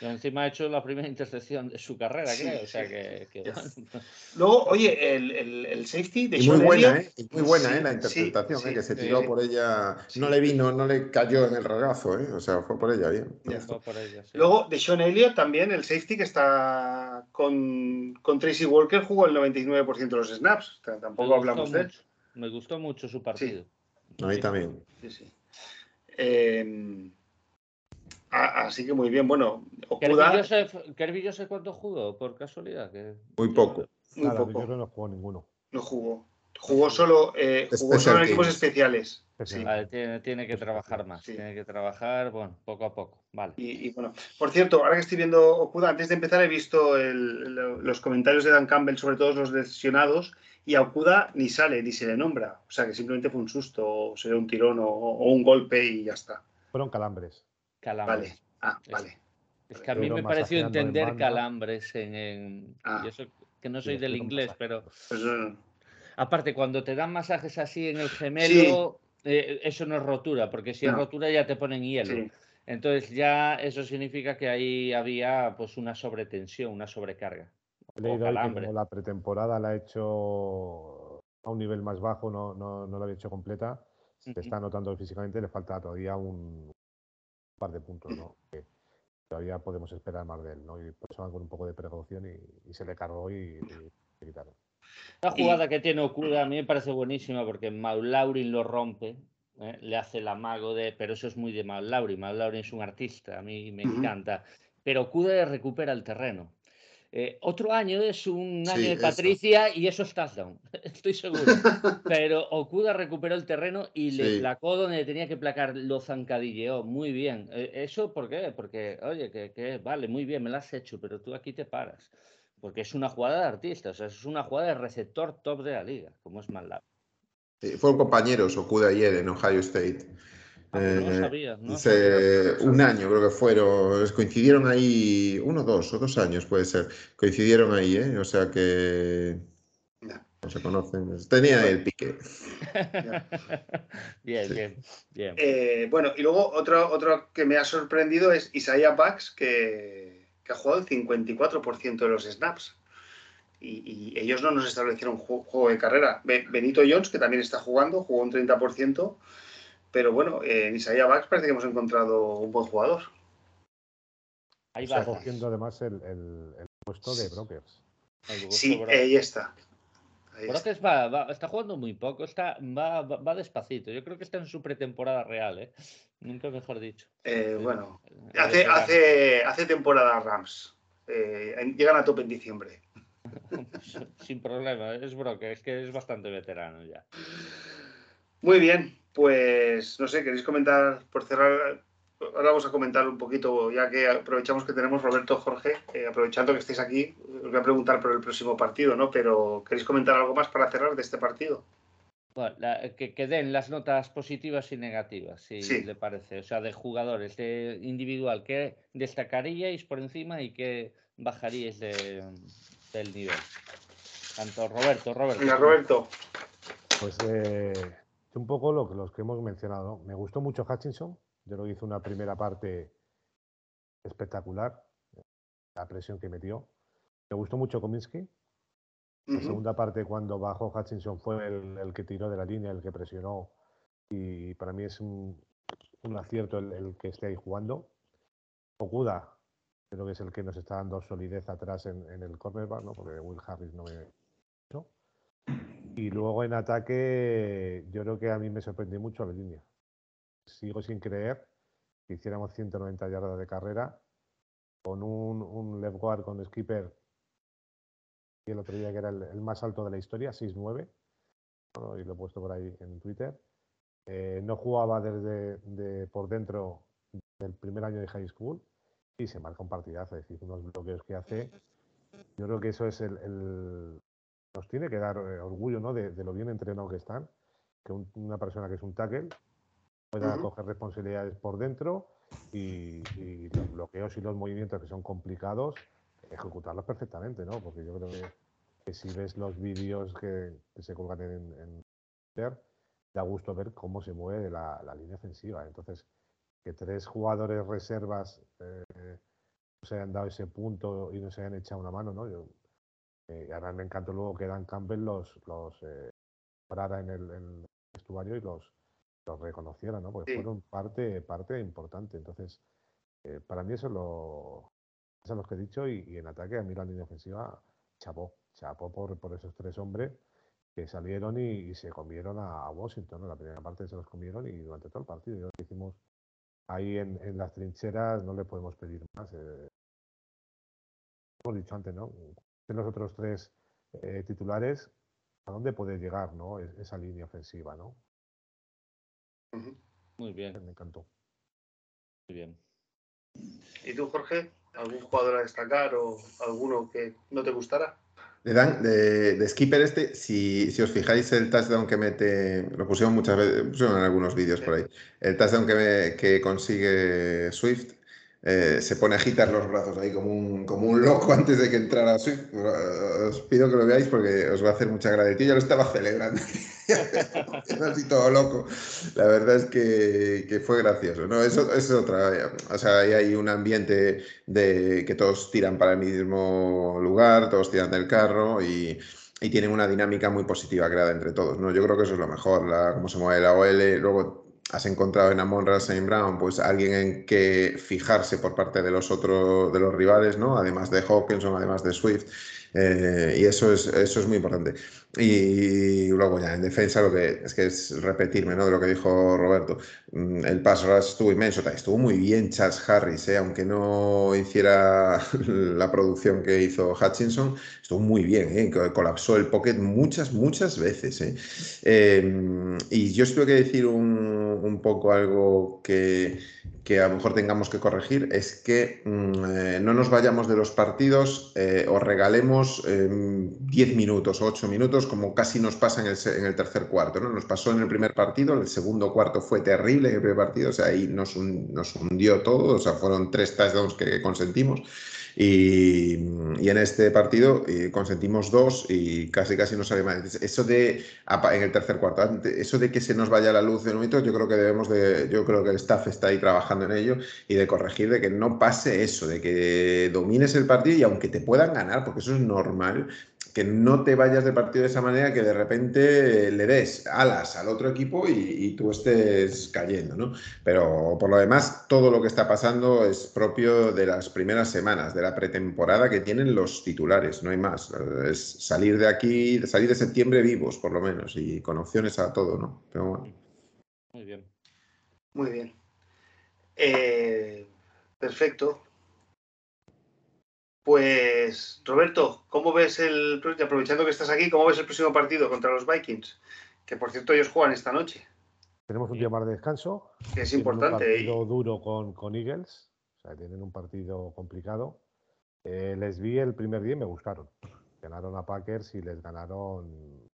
Y encima ha hecho la primera intercepción de su carrera, creo. O sea que. Luego, oye, el, el, el safety de y muy buena, ¿eh? muy buena, ¿eh? La interpretación, ¿eh? Que se tiró por ella. No le vino, no le cayó en el regazo, ¿eh? O sea, fue por ella bien. por ella, Luego, de Sean Elliott también, el safety que está con, con Tracy Walker, jugó el 99% de los snaps. tampoco hablamos de él. Me gustó mucho su partido. A mí también. Sí, sí. Eh, así que muy bien. Bueno, Okuda... ¿Kirby Joseph cuánto jugó, por casualidad? Muy poco. Muy poco. Yo no jugó ninguno. No jugó. Jugó solo, eh, jugó solo en equipos especiales. tiene, que trabajar más, tiene que trabajar, bueno, poco a poco. Vale. Y, bueno, por cierto, ahora que estoy viendo Okuda, antes de empezar he visto los comentarios de Dan Campbell sobre todos los lesionados y a Okuda ni sale, ni se le nombra. O sea que simplemente fue un susto, o será un tirón o un golpe y ya está. Fueron calambres. Calambres. Vale. Ah, vale. Es que a mí me pareció entender calambres en. Ah. que no soy del inglés, pero. Pues, Aparte, cuando te dan masajes así en el gemelo, eh, eso no es rotura, porque si es rotura ya te ponen hielo. Entonces ya eso significa que ahí había pues una sobretensión, una sobrecarga. He leído que la pretemporada la ha hecho a un nivel más bajo, no, no, no la había hecho completa. Se está notando físicamente, le falta todavía un, par de puntos, ¿no? Que todavía podemos esperar más de él, ¿no? Y pues con un poco de precaución y, se le cargó y, se quitaron. La jugada que tiene Okuda a mí me parece buenísima porque Maulaurin lo rompe, ¿eh? le hace el amago de. Pero eso es muy de Maulaurin. Maulaurin es un artista, a mí me encanta. Pero Okuda recupera el terreno. Eh, otro año es un año de Patricia y eso es touchdown, estoy seguro. Pero Okuda recuperó el terreno y le placó donde tenía que placar, lo zancadilleó muy bien. Eh, ¿Eso por qué? Porque, oye, que, vale, muy bien, me lo has hecho, pero tú aquí te paras. Porque es una jugada de artista, o sea, es una jugada de receptor top de la liga, como es más largo. fueron compañeros Okuda y él en Ohio State. Ah, pues no sabía, un año creo que fueron, coincidieron ahí, uno, dos o dos años puede ser, coincidieron ahí, ¿eh? o sea que no se conocen, tenía el pique. bien, bien, bien, eh, bueno, y luego otro, otro que me ha sorprendido es Isaiah Bucks, que, ha jugado el 54% de los snaps. Y, ellos no nos establecieron juego de carrera. Benito Jones, que también está jugando, jugó un 30%. Pero bueno, en Isaiah Bax parece que hemos encontrado un buen jugador. Ahí va. Está cogiendo además el, puesto de Brokers. Sí, ahí está. Brokers va, está jugando muy poco, está, va, va, despacito. Yo creo que está en su pretemporada real, ¿eh? Nunca mejor dicho. Eh, bueno, hace, hace, hace temporada Rams. Eh, llegan a tope en diciembre. Sin problema, es Brokers, es que es bastante veterano ya. Muy bien, pues no sé, ¿queréis comentar por cerrar? Ahora vamos a comentar un poquito, ya que aprovechamos que tenemos Roberto Jorge, eh, aprovechando que estéis aquí, os voy a preguntar por el próximo partido, ¿no? Pero ¿queréis comentar algo más para cerrar de este partido? Bueno, que, que, den las notas positivas y negativas, si le parece. O sea, de jugadores, de individual, ¿qué destacaríais por encima y qué bajaríais de, del nivel? Tanto Roberto, Roberto. Venga, Roberto. Pues eh, un poco lo, los que hemos mencionado. Me gustó mucho Hutchinson. Yo lo hizo una primera parte espectacular, la presión que metió. Me gustó mucho Kominsky. La segunda parte, cuando bajó Hutchinson, fue el, que tiró de la línea, el que presionó. Y para mí es un, acierto el, que esté ahí jugando. Okuda, creo que es el que nos está dando solidez atrás en, el cornerback, ¿no? porque Will Harris no me. Y luego en ataque, yo creo que a mí me sorprendió mucho la línea. Sigo sin creer que hiciéramos 190 yardas de carrera con un, un left guard con skipper y el otro día que era el, más alto de la historia, 6'9, y lo he puesto por ahí en Twitter. Eh, no jugaba desde por dentro del primer año de high school y se marca un partidazo, es decir, unos bloqueos que hace. Yo creo que eso es el, nos tiene que dar eh, orgullo ¿no? de, lo bien entrenado que están, que una persona que es un tackle pueda coger responsabilidades por dentro y, los bloqueos y los movimientos que son complicados, ejecutarlos perfectamente, ¿no? Porque yo creo que, si ves los vídeos que, se colgan en, en, Twitter, da gusto ver cómo se mueve la, línea ofensiva. Entonces, que tres jugadores reservas eh, no se hayan dado ese punto y no se hayan echado una mano, ¿no? Yo, eh, ahora me encantó luego que Dan Campbell los, los eh, parara en el, vestuario y los, los reconociera, ¿no? Porque fueron parte, parte importante. Entonces, eh, para mí eso es lo, eso es lo que he dicho y, en ataque a mí la línea ofensiva chapó, chapó por, por esos tres hombres que salieron y, se comieron a, Washington. En la primera parte se los comieron y durante todo el partido. Yo que hicimos ahí en, en, las trincheras no le podemos pedir más. Eh, hemos dicho antes, ¿no? De los otros tres eh, titulares, ¿a dónde puede llegar, ¿no? esa línea ofensiva, ¿no? Muy bien. Me encantó. Muy bien. ¿Y tú, Jorge? ¿Algún jugador a destacar o alguno que no te gustara? De, de, Skipper este, si, si, os fijáis el touchdown que mete, lo pusieron muchas veces, pusieron en algunos vídeos por ahí, el touchdown que, que consigue Swift, eh, se pone a agitar los brazos ahí como un, como un loco antes de que entrara Swift. Os pido que lo veáis porque os va a hacer mucha gracia. Yo ya lo estaba celebrando, así todo loco. La verdad es que, que fue gracioso. ¿no? Eso, es otra. O sea, ahí hay un ambiente de que todos tiran para el mismo lugar, todos tiran del carro y y tienen una dinámica muy positiva creada entre todos, ¿no? Yo creo que eso es lo mejor, la, cómo se mueve la OL, luego has encontrado en Amon Saint Brown pues alguien en que fijarse por parte de los otros de los rivales, ¿no? Además de Hawkinson, además de Swift. Eh, y eso es, eso es muy importante. Y luego ya en defensa lo que es que es repetirme ¿no? de lo que dijo Roberto. Mm, el pass rush estuvo inmenso, estuvo muy bien Charles Harris, ¿eh? aunque no hiciera la producción que hizo Hutchinson, estuvo muy bien, ¿eh? colapsó el pocket muchas, muchas veces. ¿eh? Em, y yo os tengo que decir un, un poco algo que, que a lo mejor tengamos que corregir es que mm, eh, no nos vayamos de los partidos eh, o regalemos 10 em, minutos o 8 minutos como casi nos pasa en el, tercer cuarto. ¿no? Nos pasó en el primer partido, el segundo cuarto fue terrible en el primer partido, o sea, ahí nos, nos hundió todo, o sea, fueron tres touchdowns que consentimos. Y, en este partido eh, consentimos dos y casi casi no sale mal. Eso de, en el tercer cuarto, eso de que se nos vaya la luz de momento, yo creo que debemos de, yo creo que el staff está ahí trabajando en ello y de corregir de que no pase eso, de que domines el partido y aunque te puedan ganar, porque eso es normal, que no te vayas de partido de esa manera que de repente le des alas al otro equipo y, tú estés cayendo, ¿no? Pero por lo demás, todo lo que está pasando es propio de las primeras semanas, de la pretemporada que tienen los titulares, no hay más. Es salir de aquí, salir de septiembre vivos, por lo menos, y con opciones a todo, ¿no? Pero bueno. Muy bien. Muy bien. Eh, perfecto. Pues, Roberto, ¿cómo ves el. Aprovechando que estás aquí, ¿cómo ves el próximo partido contra los Vikings? Que por cierto, ellos juegan esta noche. Tenemos un día más de descanso. Que es importante. Un partido duro con, con, Eagles. O sea, tienen un partido complicado. Eh, les vi el primer día y me gustaron. Ganaron a Packers y les ganaron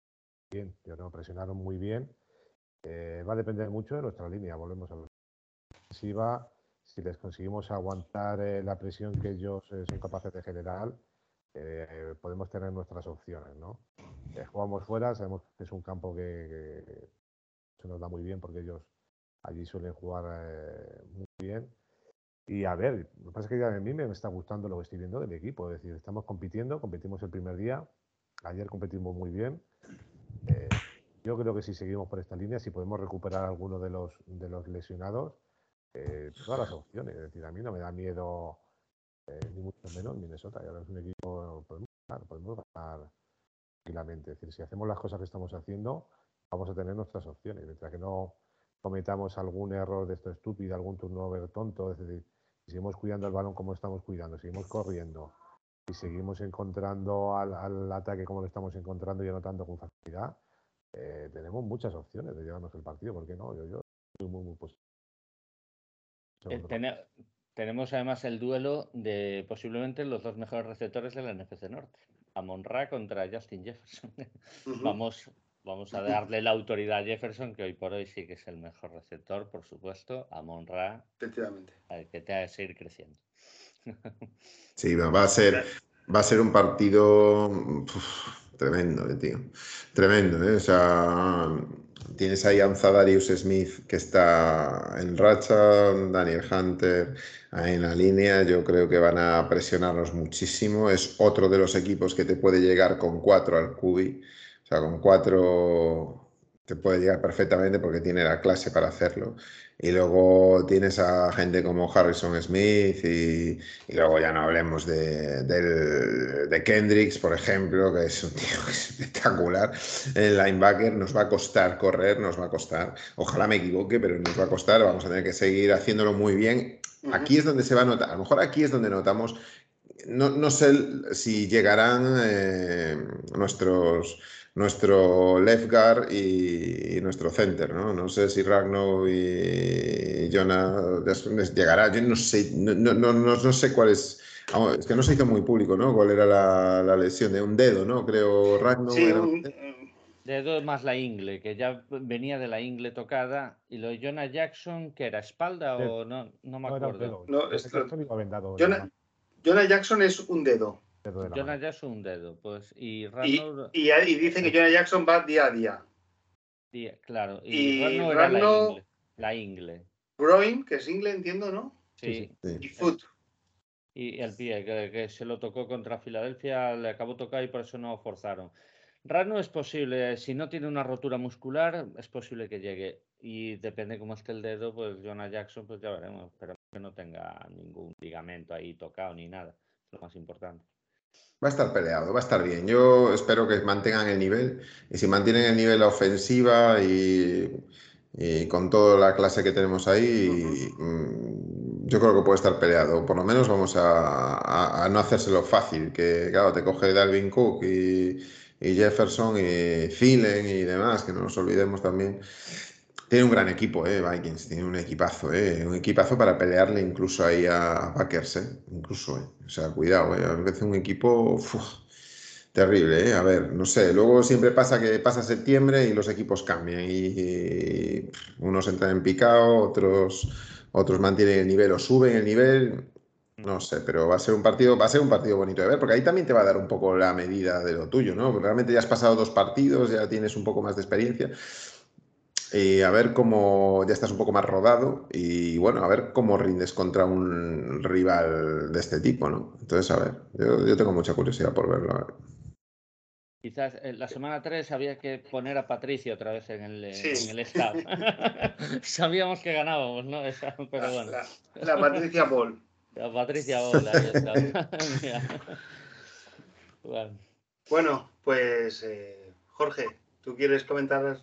bien. Yo no presionaron muy bien. Eh, va a depender mucho de nuestra línea. Volvemos a ver. Si va si les conseguimos aguantar eh, la presión que ellos eh, son capaces de generar, eh, podemos tener nuestras opciones. ¿no? jugamos fuera, sabemos que es un campo que, se nos da muy bien porque ellos allí suelen jugar muy bien. Y a ver, lo que pasa es que ya a mí me está gustando lo que estoy viendo del equipo. Es decir, estamos compitiendo, competimos el primer día, ayer competimos muy bien. yo creo que si seguimos por esta línea, si podemos recuperar a alguno de los, de los lesionados, eh, todas las opciones. Es decir, a mí no me da miedo, eh, ni mucho menos Minnesota. Y ahora es un equipo, podemos ganar, podemos ganar tranquilamente. Es decir, si hacemos las cosas que estamos haciendo, vamos a tener nuestras opciones. Mientras que no cometamos algún error de esto estúpido, algún turnover tonto, es decir, si seguimos cuidando el balón como estamos cuidando, seguimos corriendo y seguimos encontrando al, ataque como lo estamos encontrando y anotando con facilidad, eh, tenemos muchas opciones de llevarnos el partido. ¿Por qué no? Yo, yo muy, muy positivo. Eh, tenemos además el duelo de posiblemente los dos mejores receptores de la NFC Norte. Amon Ra contra Justin Jefferson. Vamos vamos a darle la autoridad a Jefferson, que hoy por hoy sí que es el mejor receptor, por supuesto, a Monra, Efectivamente. que te ha de seguir creciendo. Sí, va a ser, va a ser un partido uf, tremendo, eh, tío. Tremendo, ¿eh? O sea, tienes ahí a Smith que está en racha, Daniel Hunter en la línea. Yo creo que van a presionarnos muchísimo. Es otro de los equipos que te puede llegar con cuatro al cubi. O sea, con cuatro te puede llegar perfectamente porque tiene la clase para hacerlo. Y luego tienes a gente como Harrison Smith y, y luego ya no hablemos de, del- de Kendricks, por ejemplo, que es un tío espectacular. El linebacker nos va a costar correr, nos va a costar. Ojalá me equivoque, pero nos va a costar. Vamos a tener que seguir haciéndolo muy bien. Aquí es donde se va a notar. A lo mejor aquí es donde notamos no, no sé si llegarán eh, nuestros, nuestro left guard y, y nuestro center, ¿no? No sé si Ragnar y Jonah llegará. Yo no sé, no, no, no, sé cuál es. vamos, es que no se hizo muy público, ¿no? ¿Cuál era la, la lesión? De un dedo, ¿no? Creo Ragnar. Sí, era un- Dedo más la ingle, que ya venía de la ingle tocada. Y lo de Jonah Jackson, que era espalda o no, no me acuerdo. No. Jonah- Jonah Jackson es un dedo. Mano, dedo de la Jonah mano. Jackson un dedo, pues. Y Y, Ragnar, y, y dicen que Jonah Jackson va día a día. claro. Y, y Ragnar era la ingle. La ingle. Groin, que es ingle, entiendo, ¿no? Sí. Sí, Sí. Y foot. Y el pie, que, que se lo tocó contra Filadelfia, le acabó tocado y por eso no forzaron. Rano es posible, si no tiene una rotura muscular, es posible que llegue. Y depende cómo esté el dedo, pues Jonah Jackson, pues ya veremos. Pero que no tenga ningún ligamento ahí tocado ni nada. Es lo más importante. Va a estar peleado, va a estar bien. Yo espero que mantengan el nivel. Y si mantienen el nivel ofensiva y, y con toda la clase que tenemos ahí, mm, yo creo que puede estar peleado. Por lo menos vamos a, a- a no hacérselo fácil. Que claro, te coge Dalvin Cook y, y Jefferson y Thielen y demás, que no nos olvidemos también. Tiene un gran equipo, eh, Vikings, tiene un equipazo, eh, un equipazo para pelearle incluso ahí a Packers, eh, incluso, eh. O sea, cuidado, eh, a veces un equipo terrible, eh. A ver, no sé, luego siempre pasa que pasa septiembre y los equipos cambian y, unos entran en picado, otros, otros mantienen el nivel o suben el nivel. No sé, pero va a ser un partido, va a ser un partido bonito de ver, porque ahí también te va a dar un poco la medida de lo tuyo, ¿no? Realmente ya has pasado dos partidos, ya tienes un poco más de experiencia. Y a ver cómo ya estás un poco más rodado y bueno, a ver cómo rindes contra un rival de este tipo, ¿no? Entonces, a ver, yo, yo tengo mucha curiosidad por verlo. a ver. Quizás en la semana 3 había que poner a Patricia otra vez en el, Sí. en el staff. Sabíamos que ganábamos, ¿no? Esa- Pero La, bueno. la- la Patricia Ball. La Patricia Bola, ahí está. Bueno, pues eh, Jorge, ¿tú quieres comentar?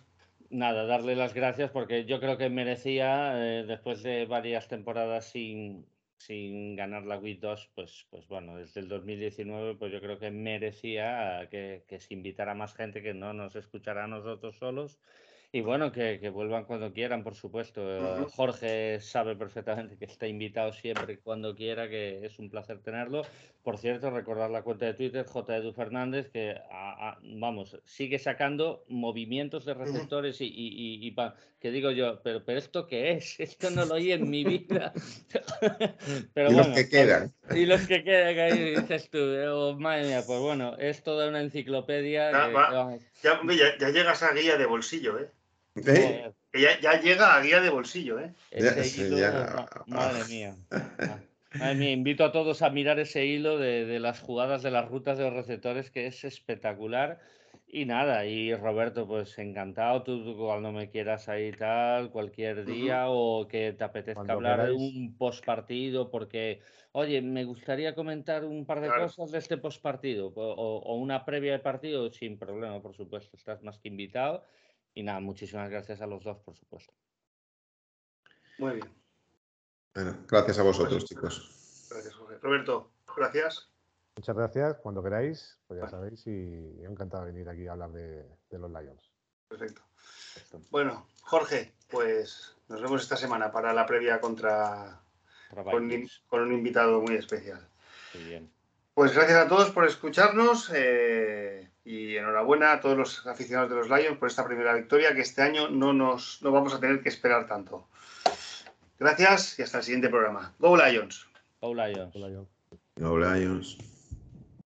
Nada, darle las gracias porque yo creo que merecía, eh, después de varias temporadas sin, sin ganar la WIT 2, pues, pues bueno, desde el 2019, pues yo creo que merecía que, que se invitara más gente que no nos escuchara a nosotros solos. Y bueno, que, que vuelvan cuando quieran, por supuesto. Jorge sabe perfectamente que está invitado siempre cuando quiera, que es un placer tenerlo. Por cierto, recordar la cuenta de Twitter, J. Edu Fernández, que a- a- vamos, sigue sacando movimientos de receptores y, y, y- y pa- que digo yo, pero, pero ¿esto qué es? Esto no lo oí en mi vida. pero y los bueno, que quedan. y los que quedan ahí, dices tú, eh, oh, madre mía, pues bueno, es toda una enciclopedia. Ah, que- que ya, ya llegas a guía de bolsillo, ¿eh? ¿Eh? Que ya, ya llega a guía de bolsillo, ¿eh? Ese sí, hilo, ya. ma- madre mía. Ah, Madre mía, invito a todos a mirar ese hilo de, de las jugadas de las rutas de los receptores, que es espectacular. Y nada, y Roberto, pues encantado, tú, tú cuando me quieras ahí tal, cualquier día, o que te apetezca Cuando hablar de queráis. un postpartido, porque, oye, me gustaría comentar un par de Claro. cosas de este postpartido, o, o- o una previa de partido, sin problema, por supuesto, estás más que invitado. Y nada, muchísimas gracias a los dos, por supuesto. Muy bien. Bueno, gracias a vosotros, chicos. Gracias, Jorge. Roberto, gracias. Muchas gracias. Cuando queráis, pues ya sabéis, y encantado de venir aquí a hablar de, de los Lions. Perfecto. Bueno, Jorge, pues nos vemos esta semana para la previa contra con un invitado muy especial. Muy bien. Pues gracias a todos por escucharnos eh, y enhorabuena a todos los aficionados de los Lions por esta primera victoria que este año no nos no vamos a tener que esperar tanto. Gracias y hasta el siguiente programa. Go Lions. Go Lions. Hola, John. Go Lions.